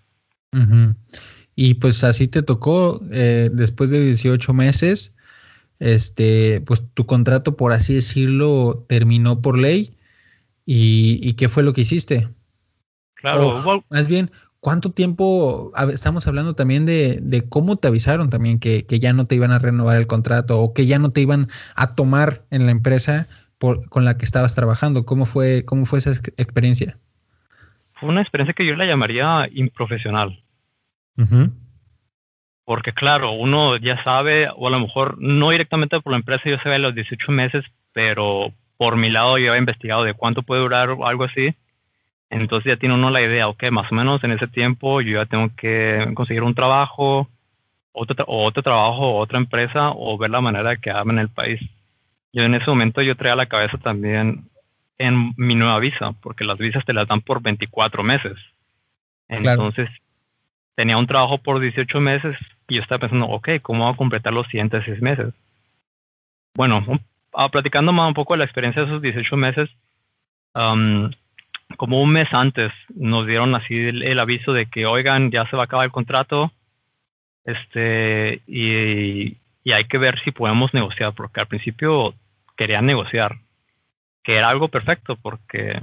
Y pues así te tocó, eh, después de 18 meses, este, pues tu contrato, por así decirlo, terminó por ley ¿Y, qué fue lo que hiciste? Claro, más bien, ¿cuánto tiempo? Estamos hablando también de, cómo te avisaron también que, ya no te iban a renovar el contrato o que ya no te iban a tomar en la empresa por, con la que estabas trabajando. ¿Cómo fue, cómo fue esa experiencia? Fue una experiencia que yo la llamaría improfesional. Porque claro, uno ya sabe, o a lo mejor no directamente por la empresa, yo sé los 18 meses, pero por mi lado yo había investigado de cuánto puede durar o algo así. Entonces ya tiene uno la idea, ok, más o menos en ese tiempo yo ya tengo que conseguir un trabajo, otro, otro trabajo, otra empresa o ver la manera de quedarme en el país. Yo en ese momento yo traía la cabeza también en mi nueva visa, porque las visas te las dan por 24 meses. Entonces, tenía un trabajo por 18 meses y yo estaba pensando, ok, ¿cómo voy a completar los siguientes seis meses? Bueno, ah, platicando más un poco de la experiencia de esos 18 meses, como un mes antes nos dieron así el, aviso de que, oigan, ya se va a acabar el contrato, este, y, y hay que ver si podemos negociar, porque al principio querían negociar, que era algo perfecto, porque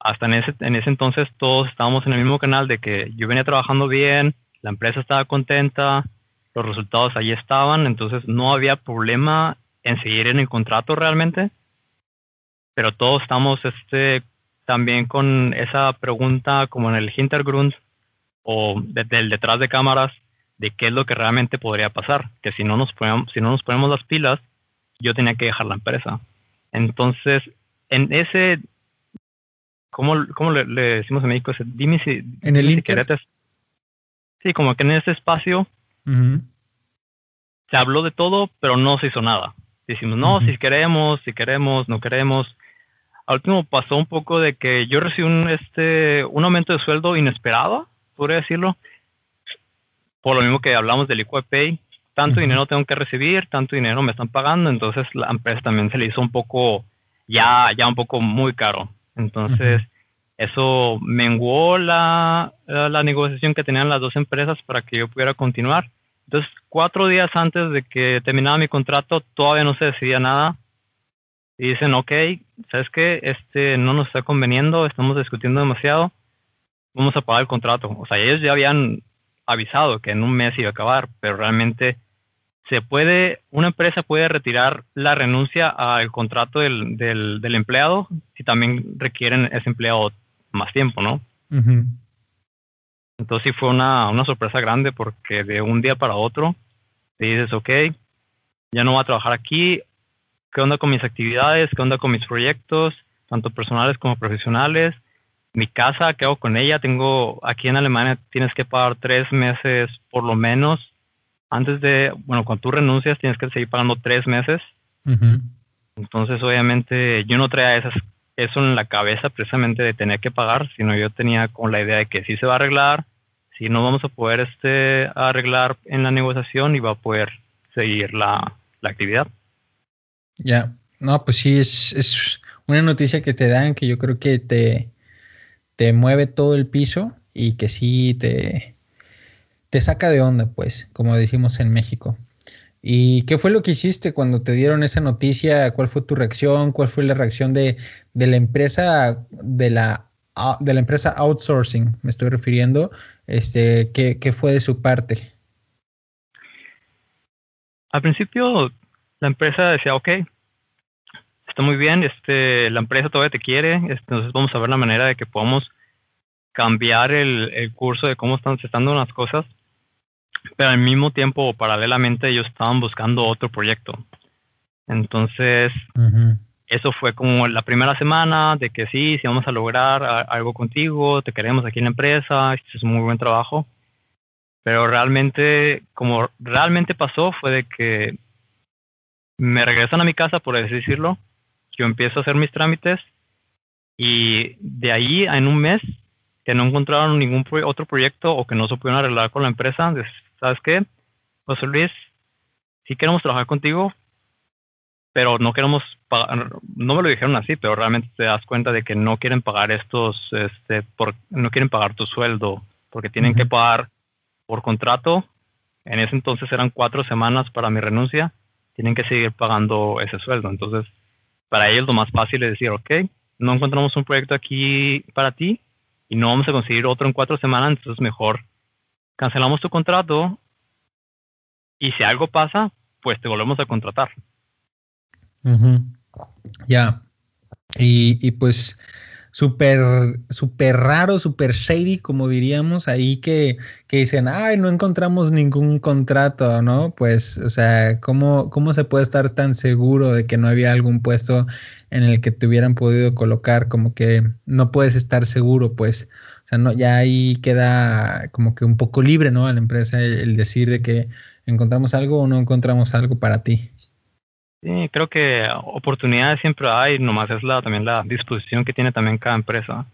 hasta en ese, en ese entonces todos estábamos en el mismo canal de que yo venía trabajando bien, la empresa estaba contenta, los resultados ahí estaban, entonces no había problema en seguir en el contrato realmente, pero todos estamos este, también con esa pregunta como en el Hintergrund o del detrás de cámaras de qué es lo que realmente podría pasar, que si no nos ponemos, si no nos ponemos las pilas, yo tenía que dejar la empresa. Entonces, en ese ¿cómo, cómo le, decimos en México? Dime si, en el si Sí, como que en ese espacio se habló de todo, pero no se hizo nada. Decimos, no, si queremos, si queremos, no queremos. Al último pasó un poco de que yo recibí un, este, un aumento de sueldo inesperado, podría decirlo, por lo mismo que hablamos del Pay. Tanto dinero tengo que recibir, tanto dinero me están pagando, entonces la empresa también se le hizo un poco, ya, ya un poco muy caro. Entonces, eso menguó la, la, negociación que tenían las dos empresas para que yo pudiera continuar. Entonces, cuatro días antes de que terminara mi contrato, todavía no se decidía nada. Y dicen, ok, ¿sabes qué? Este no nos está conveniendo, estamos discutiendo demasiado, vamos a pagar el contrato. O sea, ellos ya habían avisado que en un mes iba a acabar, pero realmente se puede, una empresa puede retirar la renuncia al contrato del, del, empleado si también requieren ese empleado más tiempo, ¿no? Entonces sí fue una, una, sorpresa grande porque de un día para otro te dices, ok, ya no voy a trabajar aquí, ¿qué onda con mis actividades? ¿Qué onda con mis proyectos? Tanto personales como profesionales. Mi casa, ¿qué hago con ella? Tengo, aquí en Alemania tienes que pagar tres meses por lo menos antes de, bueno, cuando tú renuncias tienes que seguir pagando tres meses. Entonces, obviamente, yo no traía esas, eso en la cabeza precisamente de tener que pagar, sino yo tenía con la idea de que sí se va a arreglar, si no vamos a poder este, arreglar en la negociación y va a poder seguir la, actividad. Ya, no, pues sí, es, es, una noticia que te dan que yo creo que te, te mueve todo el piso y que sí te, te saca de onda, pues, como decimos en México. ¿Y qué fue lo que hiciste cuando te dieron esa noticia? ¿Cuál fue tu reacción? ¿Cuál fue la reacción de, la empresa de la de la empresa outsourcing? Me estoy refiriendo. Este, ¿qué, ¿qué, fue de su parte? Al principio la empresa decía, ok, está muy bien, este, la empresa todavía te quiere, entonces vamos a ver la manera de que podamos cambiar el, el curso de cómo están, se están dando las cosas pero al mismo tiempo, paralelamente, ellos estaban buscando otro proyecto. Entonces, eso fue como la primera semana de que sí, sí vamos a lograr algo contigo, te queremos aquí en la empresa, es un muy buen trabajo. Pero realmente, como realmente pasó, fue de que me regresan a mi casa, por así decirlo, yo empiezo a hacer mis trámites y de ahí en un mes que no encontraron ningún otro proyecto o que no se pudieron arreglar con la empresa, ¿sabes qué? José Luis, sí queremos trabajar contigo, pero no queremos pagar, no me lo dijeron así, pero realmente te das cuenta de que no quieren pagar estos, este, por, no quieren pagar tu sueldo, porque tienen que pagar por contrato. En ese entonces eran cuatro semanas para mi renuncia, tienen que seguir pagando ese sueldo. Entonces, para ellos lo más fácil es decir, ok, no encontramos un proyecto aquí para ti y no vamos a conseguir otro en cuatro semanas, entonces mejor cancelamos tu contrato y si algo pasa, pues te volvemos a contratar. Ya. Y, pues súper, súper raro, súper shady, como diríamos, ahí que, que, dicen, ay, no encontramos ningún contrato, ¿no? Pues, o sea, ¿cómo, ¿cómo se puede estar tan seguro de que no había algún puesto en el que te hubieran podido colocar? Como que no puedes estar seguro, pues. O sea, no, ya ahí queda como que un poco libre, ¿no? A la empresa el, decir de que encontramos algo o no encontramos algo para ti. Sí, creo que oportunidades siempre hay, nomás es la, también la disposición que tiene también cada empresa.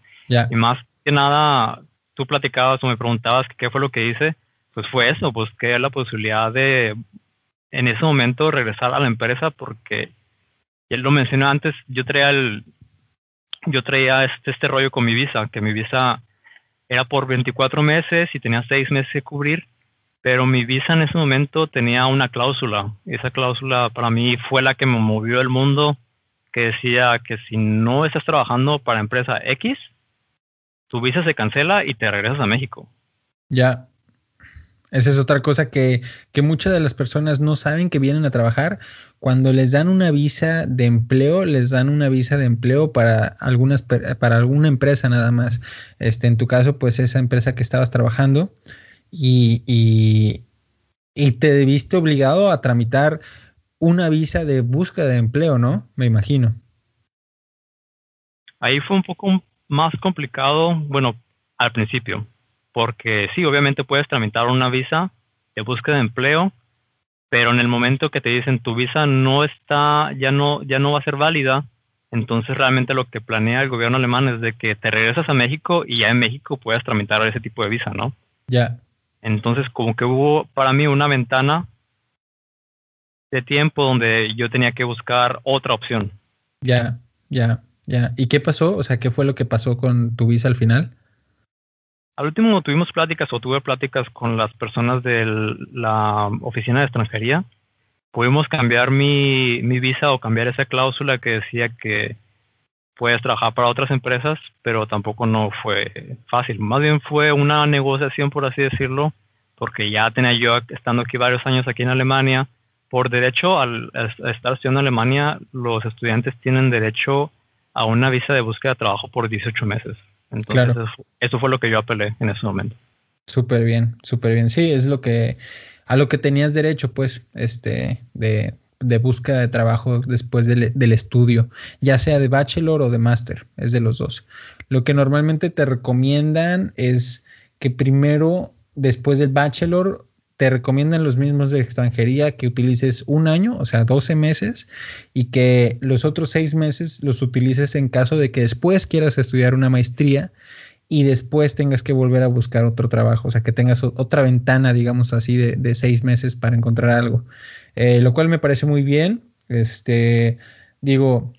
Y más que nada, tú platicabas o me preguntabas qué fue lo que hice, pues fue eso, pues que la posibilidad de en ese momento regresar a la empresa porque él lo mencionó antes, yo traía el, yo traía este, este rollo con mi visa, que mi visa era por 24 meses y tenía 6 meses que cubrir, pero mi visa en ese momento tenía una cláusula. Esa cláusula para mí fue la que me movió el mundo, que decía que si no estás trabajando para empresa X, tu visa se cancela y te regresas a México. Ya. Esa es otra cosa que, que, muchas de las personas no saben que vienen a trabajar. Cuando les dan una visa de empleo, les dan una visa de empleo para algunas para alguna empresa nada más. Este, en tu caso, pues esa empresa que estabas trabajando y, y, y te viste obligado a tramitar una visa de búsqueda de empleo, ¿no? Me imagino. Ahí fue un poco más complicado, bueno, al principio, porque sí, obviamente puedes tramitar una visa de búsqueda de empleo, pero en el momento que te dicen tu visa no está, ya no, ya no va a ser válida, entonces realmente lo que planea el gobierno alemán es de que te regresas a México y ya en México puedas tramitar ese tipo de visa, ¿no? Ya. Entonces como que hubo para mí una ventana de tiempo donde yo tenía que buscar otra opción. Ya, ya. Ya, ¿y qué pasó? O sea, ¿qué fue lo que pasó con tu visa al final? Al último tuvimos pláticas o tuve pláticas con las personas de la oficina de extranjería. Pudimos cambiar mi, mi visa o cambiar esa cláusula que decía que puedes trabajar para otras empresas, pero tampoco no fue fácil. Más bien fue una negociación, por así decirlo, porque ya tenía yo estando aquí varios años aquí en Alemania. Por derecho, al estar estudiando en Alemania, los estudiantes tienen derecho a una visa de búsqueda de trabajo por 18 meses. Entonces, eso, fue lo que yo apelé en ese momento. Súper bien, súper bien. Sí, es lo que, a lo que tenías derecho, pues, este, de, de búsqueda de trabajo después del, estudio, ya sea de bachelor o de máster, es de los dos. Lo que normalmente te recomiendan es que primero, después del bachelor, te recomiendan los mismos de extranjería que utilices un año, o sea, 12 meses, y que los otros seis meses los utilices en caso de que después quieras estudiar una maestría y después tengas que volver a buscar otro trabajo, o sea, que tengas otra ventana, digamos así, de, seis meses para encontrar algo, eh, lo cual me parece muy bien. Este, digo,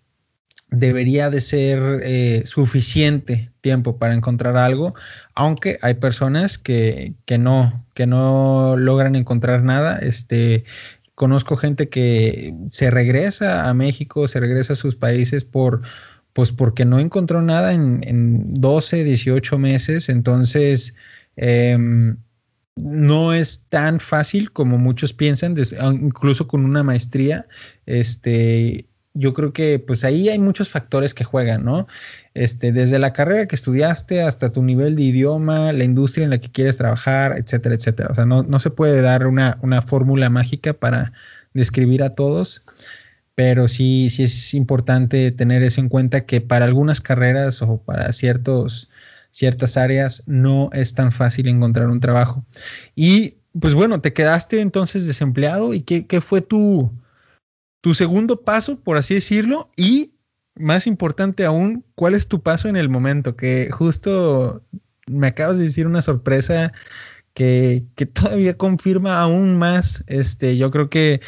debería de ser eh, suficiente tiempo para encontrar algo, aunque hay personas que, que, no, que no logran encontrar nada. Este, conozco gente que se regresa a México, se regresa a sus países por, pues porque no encontró nada en, en 12, 18 meses, entonces em, no es tan fácil como muchos piensan, incluso con una maestría, este, yo creo que pues ahí hay muchos factores que juegan, ¿no? Este, desde la carrera que estudiaste hasta tu nivel de idioma, la industria en la que quieres trabajar, etcétera, etcétera. O sea, no, no se puede dar una, una fórmula mágica para describir a todos, pero sí, sí es importante tener eso en cuenta que para algunas carreras o para ciertos, ciertas áreas no es tan fácil encontrar un trabajo. Y pues bueno, te quedaste entonces desempleado y qué, qué fue tu tu segundo paso, por así decirlo, y más importante aún, ¿cuál es tu paso en el momento? Que justo me acabas de decir una sorpresa que, todavía confirma aún más, este, yo creo que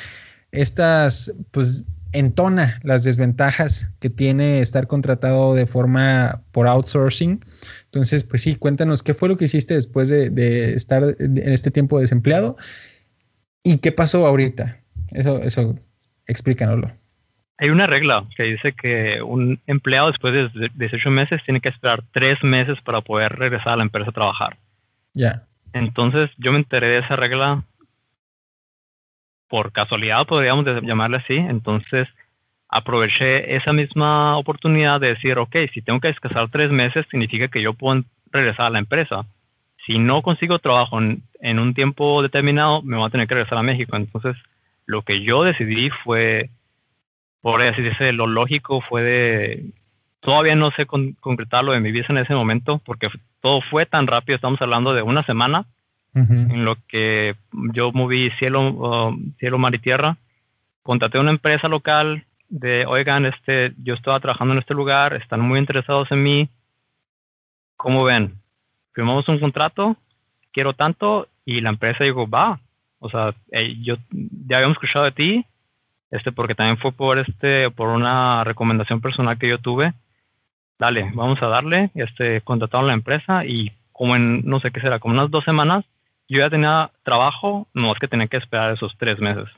estas, pues, entona las desventajas que tiene estar contratado de forma por outsourcing. Entonces, pues sí, cuéntanos qué fue lo que hiciste después de, de estar en este tiempo desempleado y qué pasó ahorita. Eso, eso Explícanoslo. Hay una regla que dice que un empleado después de 18 meses tiene que esperar tres meses para poder regresar a la empresa a trabajar. Ya. Entonces yo me enteré de esa regla por casualidad, podríamos llamarle así. Entonces aproveché esa misma oportunidad de decir, ok, si tengo que descansar tres meses, significa que yo puedo regresar a la empresa. Si no consigo trabajo en, un tiempo determinado, me voy a tener que regresar a México. Entonces lo que yo decidí fue, por así decirlo, lo lógico fue de, todavía no sé concretar lo de mi visa en ese momento, porque todo fue tan rápido, estamos hablando de una semana, en lo que yo moví cielo, um, cielo, mar y tierra, contraté una empresa local de, oigan, este, yo estaba trabajando en este lugar, están muy interesados en mí, ¿cómo ven? firmamos un contrato, quiero tanto, y la empresa dijo, va, o sea, yo ya habíamos escuchado de ti, este, porque también fue por este, por una recomendación personal que yo tuve. Dale, vamos a darle, este, contrataron la empresa y como en, no sé qué será, como unas dos semanas, yo ya tenía trabajo, no es que tenía que esperar esos tres meses.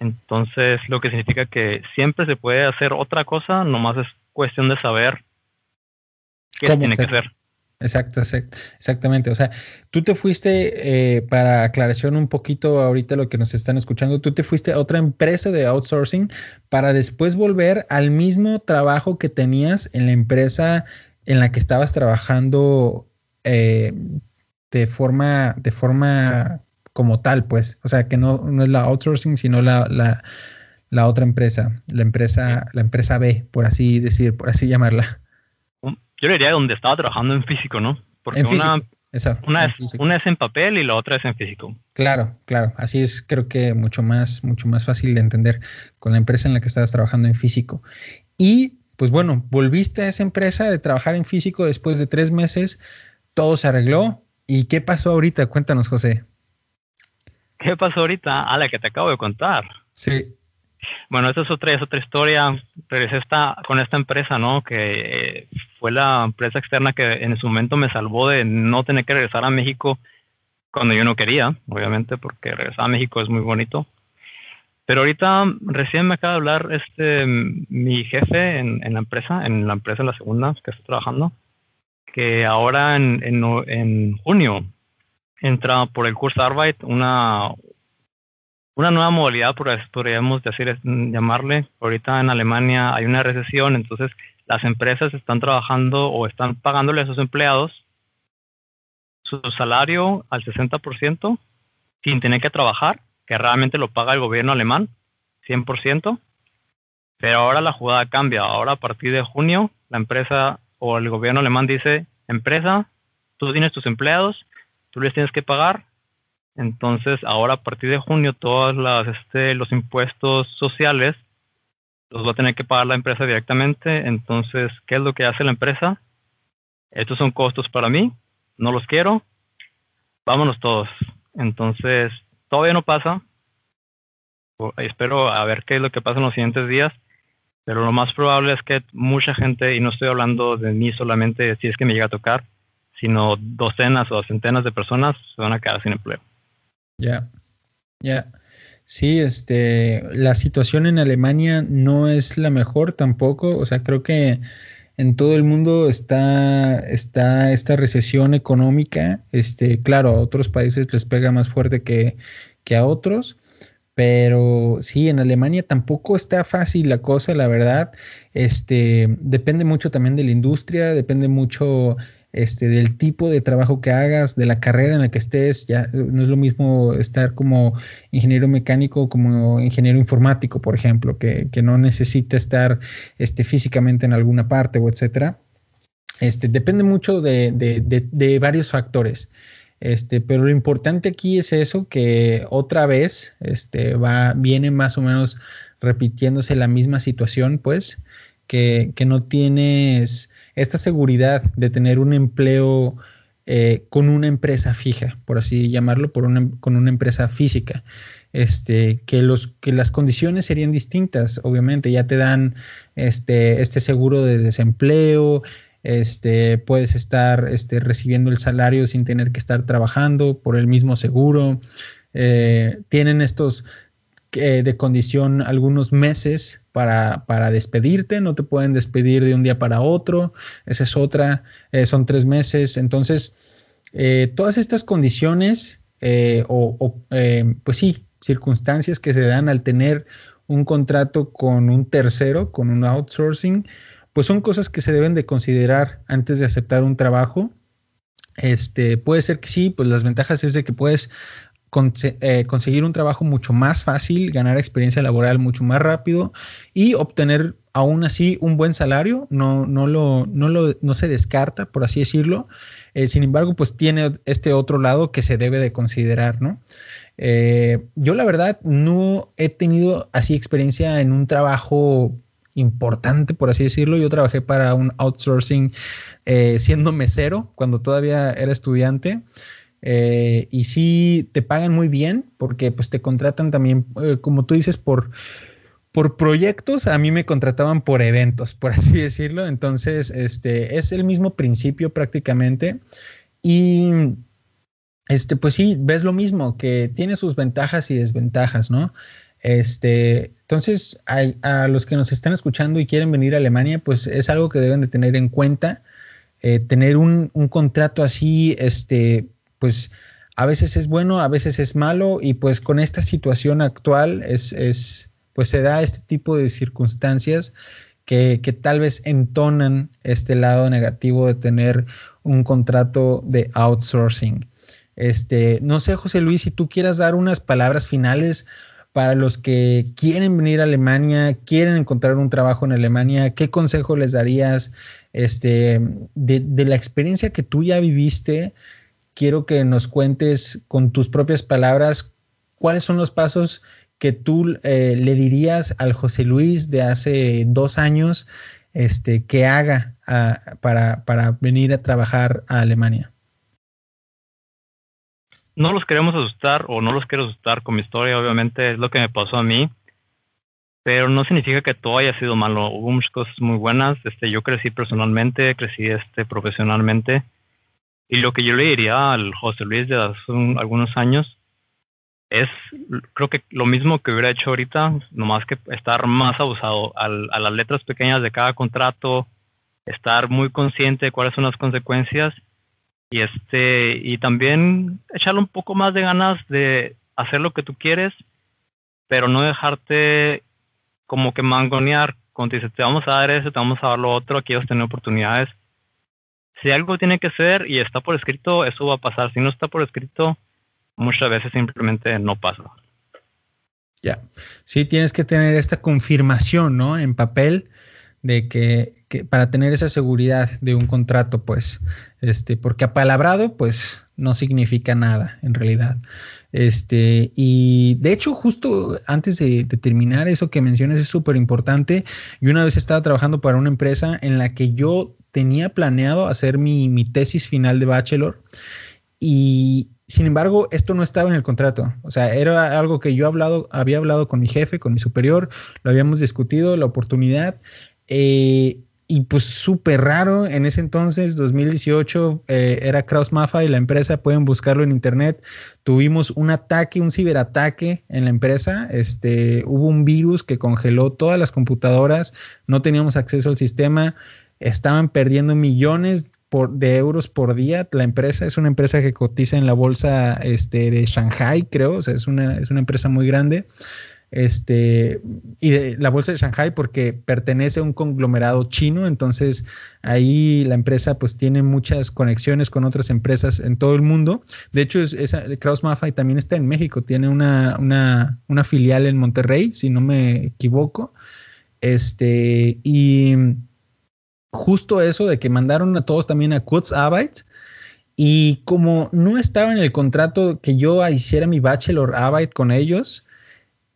Entonces, lo que significa que siempre se puede hacer otra cosa, nomás es cuestión de saber qué tiene que hacer. Exacto, exactamente. O sea, tú te fuiste, eh, para aclaración un poquito ahorita lo que nos están escuchando, tú te fuiste a otra empresa de outsourcing para después volver al mismo trabajo que tenías en la empresa en la que estabas trabajando eh, de forma, de forma como tal, pues. O sea, que no, no es la outsourcing, sino la, la, la otra empresa, la empresa, la empresa B, por así decir, por así llamarla. Yo diría donde estaba trabajando en físico, ¿no? Porque una, una, es, una, es, en papel y la otra es en físico. Claro, claro. Así es, creo que mucho más, mucho más fácil de entender con la empresa en la que estabas trabajando en físico. Y pues bueno, volviste a esa empresa de trabajar en físico después de tres meses, todo se arregló. ¿Y qué pasó ahorita? Cuéntanos, José. ¿Qué pasó ahorita? A la que te acabo de contar. Sí. Bueno, esa es otra, es otra historia. Regresé esta, con esta empresa, ¿no? Que eh, fue la empresa externa que en su momento me salvó de no tener que regresar a México cuando yo no quería, obviamente, porque regresar a México es muy bonito. Pero ahorita recién me acaba de hablar este mi jefe en, la empresa, en la empresa en la segunda que estoy trabajando, que ahora en, en junio entra por el curso Arbeit una, una nueva modalidad, podríamos decir, llamarle. Ahorita en Alemania hay una recesión, entonces las empresas están trabajando o están pagándole a sus empleados su salario al 60% sin tener que trabajar, que realmente lo paga el gobierno alemán, 100%. Pero ahora la jugada cambia. Ahora a partir de junio, la empresa o el gobierno alemán dice, empresa, tú tienes tus empleados, tú les tienes que pagar, entonces, ahora a partir de junio, todos este, los impuestos sociales los va a tener que pagar la empresa directamente. Entonces, ¿qué es lo que hace la empresa? Estos son costos para mí, no los quiero, vámonos todos. Entonces, todavía no pasa. Espero a ver qué es lo que pasa en los siguientes días, pero lo más probable es que mucha gente, y no estoy hablando de mí solamente si es que me llega a tocar, sino docenas o centenas de personas se van a quedar sin empleo. Ya, ya. Sí, este, la situación en Alemania no es la mejor tampoco. O sea, creo que en todo el mundo está, está esta recesión económica. Este, claro, a otros países les pega más fuerte que, que a otros. Pero sí, en Alemania tampoco está fácil la cosa, la verdad. Este, depende mucho también de la industria, depende mucho este, del tipo de trabajo que hagas, de la carrera en la que estés. Ya no es lo mismo estar como ingeniero mecánico como ingeniero informático, por ejemplo, que, no necesita estar este, físicamente en alguna parte o etcétera. Este, depende mucho de, varios factores. Este, pero lo importante aquí es eso, que otra vez este, va, viene más o menos repitiéndose la misma situación, pues, que, no tienes esta seguridad de tener un empleo eh, con una empresa fija, por así llamarlo, con una empresa física. Este, que las condiciones serían distintas, obviamente, ya te dan este, este seguro de desempleo, este, puedes estar este, recibiendo el salario sin tener que estar trabajando por el mismo seguro. Eh, tienen estos de condición algunos meses para, despedirte, no te pueden despedir de un día para otro, esa es otra, eh, son tres meses, entonces eh, todas estas condiciones eh, o, pues sí, circunstancias que se dan al tener un contrato con un tercero, con un outsourcing, pues son cosas que se deben de considerar antes de aceptar un trabajo. Este, puede ser que sí, pues las ventajas es de que puedes eh, conseguir un trabajo mucho más fácil, ganar experiencia laboral mucho más rápido y obtener aún así un buen salario, no, no, lo, no, lo, no se descarta, por así decirlo. Eh, sin embargo, pues tiene este otro lado que se debe de considerar, ¿no? Eh, yo la verdad no he tenido así experiencia en un trabajo importante, por así decirlo. Yo trabajé para un outsourcing eh, siendo mesero cuando todavía era estudiante. Eh, y sí te pagan muy bien porque pues te contratan también, eh, como tú dices, por, por proyectos. A mí me contrataban por eventos, por así decirlo. Entonces, este es el mismo principio prácticamente. Y este, pues sí, ves lo mismo, que tiene sus ventajas y desventajas, ¿no? Este, entonces, a, los que nos están escuchando y quieren venir a Alemania, pues es algo que deben de tener en cuenta. Eh, tener un, contrato así, este, pues a veces es bueno, a veces es malo, y pues con esta situación actual es, es pues se da este tipo de circunstancias que, que, tal vez entonan este lado negativo de tener un contrato de outsourcing. Este, no sé, José Luis, si tú quieras dar unas palabras finales para los que quieren venir a Alemania, quieren encontrar un trabajo en Alemania, ¿qué consejo les darías este, de, la experiencia que tú ya viviste? Quiero que nos cuentes con tus propias palabras cuáles son los pasos que tú eh, le dirías al José Luis de hace dos años este, que haga ah, para, para venir a trabajar a Alemania no los queremos asustar o no los quiero asustar con mi historia, obviamente es lo que me pasó a mí, pero no significa que todo haya sido malo. Hubo muchas cosas muy buenas. Este, yo crecí personalmente, crecí este, profesionalmente. Y lo que yo le diría al José Luis de hace algunos años es, creo que lo mismo que hubiera hecho ahorita, nomás que estar más abusado a las letras pequeñas de cada contrato, estar muy consciente de cuáles son las consecuencias y este y también echarle un poco más de ganas de hacer lo que tú quieres pero no dejarte como que mangonear. Cuando te te vamos a dar eso te vamos a dar lo otro aquí vas a tener oportunidades si algo tiene que ser y está por escrito eso va a pasar. Si no está por escrito muchas veces simplemente no pasa. Ya. Sí tienes que tener esta confirmación no en papel de que, para tener esa seguridad de un contrato, pues, este, porque apalabrado, pues, no significa nada en realidad. Este, y de hecho, justo antes de, terminar, eso que mencionas es súper importante. Yo una vez estaba trabajando para una empresa en la que yo tenía planeado hacer mi, mi tesis final de bachelor y, sin embargo, esto no estaba en el contrato. O sea, era algo que yo hablado, había hablado con mi jefe, con mi superior, lo habíamos discutido, la oportunidad, eh, y pues súper raro, en ese entonces, 2018, eh, era Kraus Mafa y la empresa, pueden buscarlo en internet. Tuvimos un ataque, un ciberataque en la empresa. Este, hubo un virus que congeló todas las computadoras, no teníamos acceso al sistema, estaban perdiendo millones de euros por día. La empresa es una empresa que cotiza en la bolsa este, de Shanghai, creo, o sea, es una, es una empresa muy grande este, y la bolsa de Shanghai porque pertenece a un conglomerado chino, entonces ahí la empresa pues tiene muchas conexiones con otras empresas en todo el mundo. De hecho, esa, Kraus Maffei también está en México, tiene una, una, filial en Monterrey, si no me equivoco. Este, y justo eso de que mandaron a todos también a Kurzarbeit, y como no estaba en el contrato que yo hiciera mi bachelor Arbeit con ellos,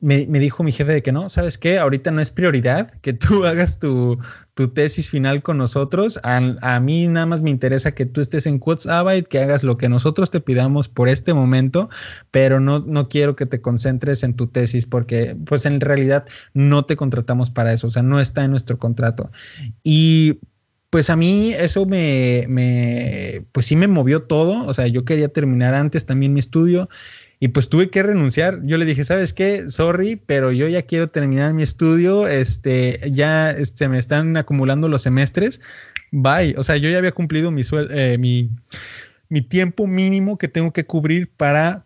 me, dijo mi jefe de que no, ¿sabes qué? Ahorita no es prioridad que tú hagas tu, tesis final con nosotros. A, mí nada más me interesa que tú estés en Kurzarbeit, que hagas lo que nosotros te pidamos por este momento, pero no, no quiero que te concentres en tu tesis porque pues en realidad no te contratamos para eso, o sea, no está en nuestro contrato. Y pues a mí eso me, me, pues sí me movió todo, o sea, yo quería terminar antes también mi estudio y pues tuve que renunciar. Yo le dije, ¿sabes qué? Sorry, pero yo ya quiero terminar mi estudio. Este, ya se este, me están acumulando los semestres. Bye. O sea, yo ya había cumplido mi, eh, mi, mi tiempo mínimo que tengo que cubrir para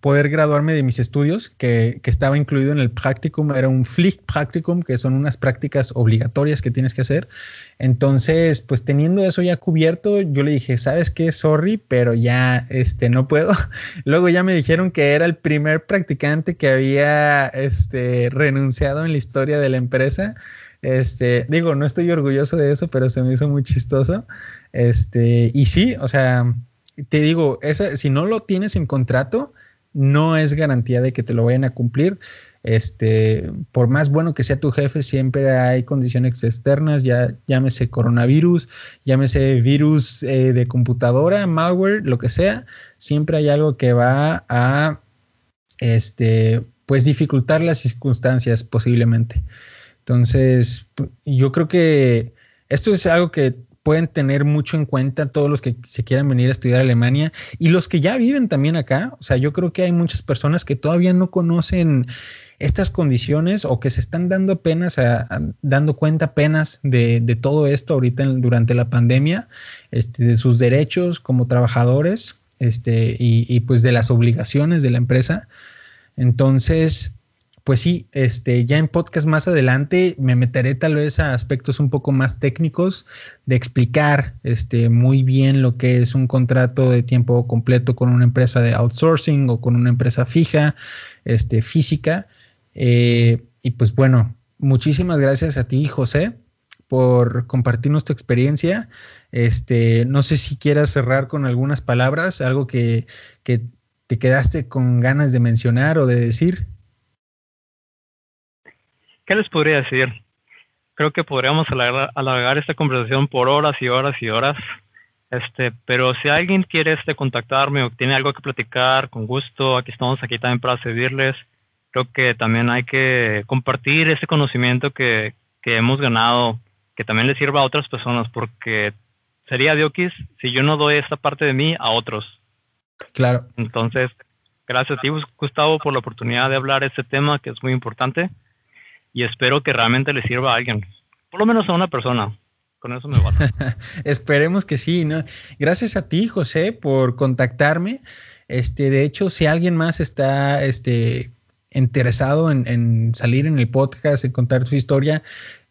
poder graduarme de mis estudios, que, estaba incluido en el practicum, era un Pflicht practicum, que son unas prácticas obligatorias que tienes que hacer. Entonces, pues teniendo eso ya cubierto, yo le dije, ¿sabes qué? Sorry, pero ya este, no puedo. Luego ya me dijeron que era el primer practicante que había este, renunciado en la historia de la empresa. Este, digo, no estoy orgulloso de eso, pero se me hizo muy chistoso. Este, y sí, o sea, te digo, esa, si no lo tienes en contrato, no es garantía de que te lo vayan a cumplir. Este, por más bueno que sea tu jefe, siempre hay condiciones externas, ya llámese coronavirus, llámese virus eh, de computadora, malware, lo que sea, siempre hay algo que va a este, pues dificultar las circunstancias posiblemente. Entonces, yo creo que esto es algo que pueden tener mucho en cuenta todos los que se quieran venir a estudiar a Alemania y los que ya viven también acá. O sea, yo creo que hay muchas personas que todavía no conocen estas condiciones o que se están dando apenas, dando cuenta apenas de, todo esto ahorita durante la pandemia, este, de sus derechos como trabajadores este, y, y, pues de las obligaciones de la empresa. Entonces, pues sí, este, ya en podcast más adelante me meteré tal vez a aspectos un poco más técnicos de explicar este, muy bien lo que es un contrato de tiempo completo con una empresa de outsourcing o con una empresa fija, este, física eh, y pues bueno, muchísimas gracias a ti, José, por compartirnos tu experiencia. Este, no sé si quieras cerrar con algunas palabras, algo que, te quedaste con ganas de mencionar o de decir. ¿Qué les podría decir? Creo que podríamos alargar, alargar, esta conversación por horas y horas y horas. Este, pero si alguien quiere este, contactarme o tiene algo que platicar, con gusto, aquí estamos aquí también para servirles creo que también hay que compartir ese conocimiento que, hemos ganado, que también le sirva a otras personas, porque sería diokis si yo no doy esta parte de mí a otros. Claro. Entonces, gracias a ti, Gustavo, por la oportunidad de hablar este tema que es muy importante y espero que realmente le sirva a alguien, por lo menos a una persona. Con eso me basta. Esperemos que sí, ¿no? Gracias a ti, José, por contactarme. Este, de hecho, si alguien más está este, interesado en, salir en el podcast, en contar su historia,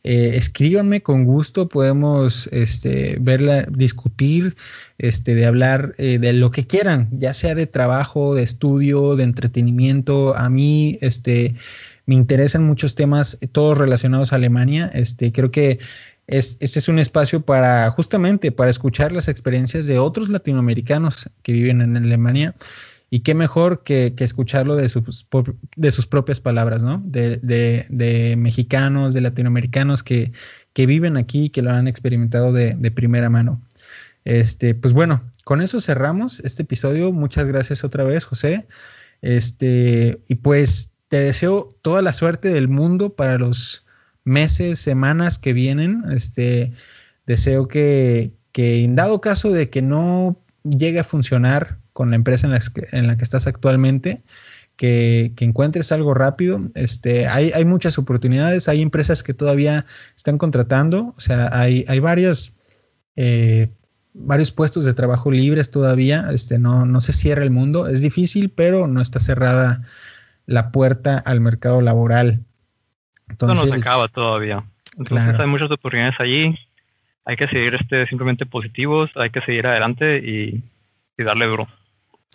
eh, escríbanme con gusto, podemos este, verla, discutir, este, de hablar eh, de lo que quieran, ya sea de trabajo, de estudio, de entretenimiento. A mí, este, me interesan muchos temas, todos relacionados a Alemania. Este, creo que es, este es un espacio para justamente para escuchar las experiencias de otros latinoamericanos que viven en Alemania y qué mejor que, escucharlo de sus, de sus propias palabras, ¿no? De, mexicanos, de latinoamericanos que, viven aquí, que lo han experimentado de, primera mano. Este, pues bueno, con eso cerramos este episodio. Muchas gracias otra vez, José. Este, y pues te deseo toda la suerte del mundo para los meses, semanas que vienen. Este, deseo que, que en dado caso de que no llegue a funcionar con la empresa en la que, en la que estás actualmente, que, encuentres algo rápido. Este, hay, hay, muchas oportunidades, hay empresas que todavía están contratando, o sea, hay, hay varias, eh, varios puestos de trabajo libres todavía, este, no, no se cierra el mundo, es difícil, pero no está cerrada la puerta al mercado laboral. Entonces, no nos acaba todavía. Entonces hay muchas oportunidades allí, hay que seguir este, simplemente positivos, hay que seguir adelante y, y darle duro.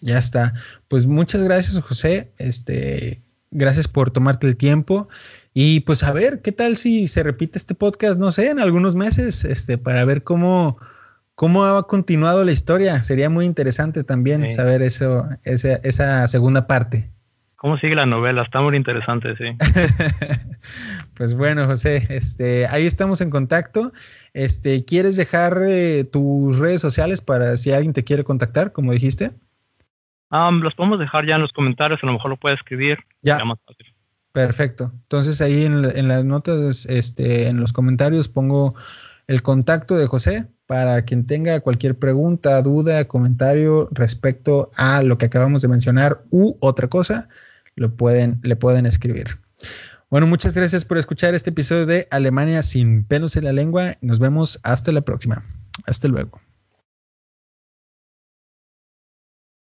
Ya está. Pues muchas gracias, José. Este, gracias por tomarte el tiempo. Y pues a ver, ¿qué tal si se repite este podcast, no sé, en algunos meses, este, para ver cómo, cómo ha continuado la historia? Sería muy interesante también saber eso, esa, esa segunda parte. ¿Cómo sigue la novela? Está muy interesante, sí. pues bueno, José, este, ahí estamos en contacto. Este, ¿quieres dejar eh, tus redes sociales para si alguien te quiere contactar, como dijiste? los podemos dejar ya en los comentarios, a lo mejor lo puede escribir. Ya. Perfecto. Entonces ahí en, las notas, este, en los comentarios pongo el contacto de José para quien tenga cualquier pregunta, duda, comentario respecto a lo que acabamos de mencionar u otra cosa, lo pueden, le pueden escribir. Bueno, muchas gracias por escuchar este episodio de Alemania sin pelos en la lengua. Nos vemos hasta la próxima. Hasta luego.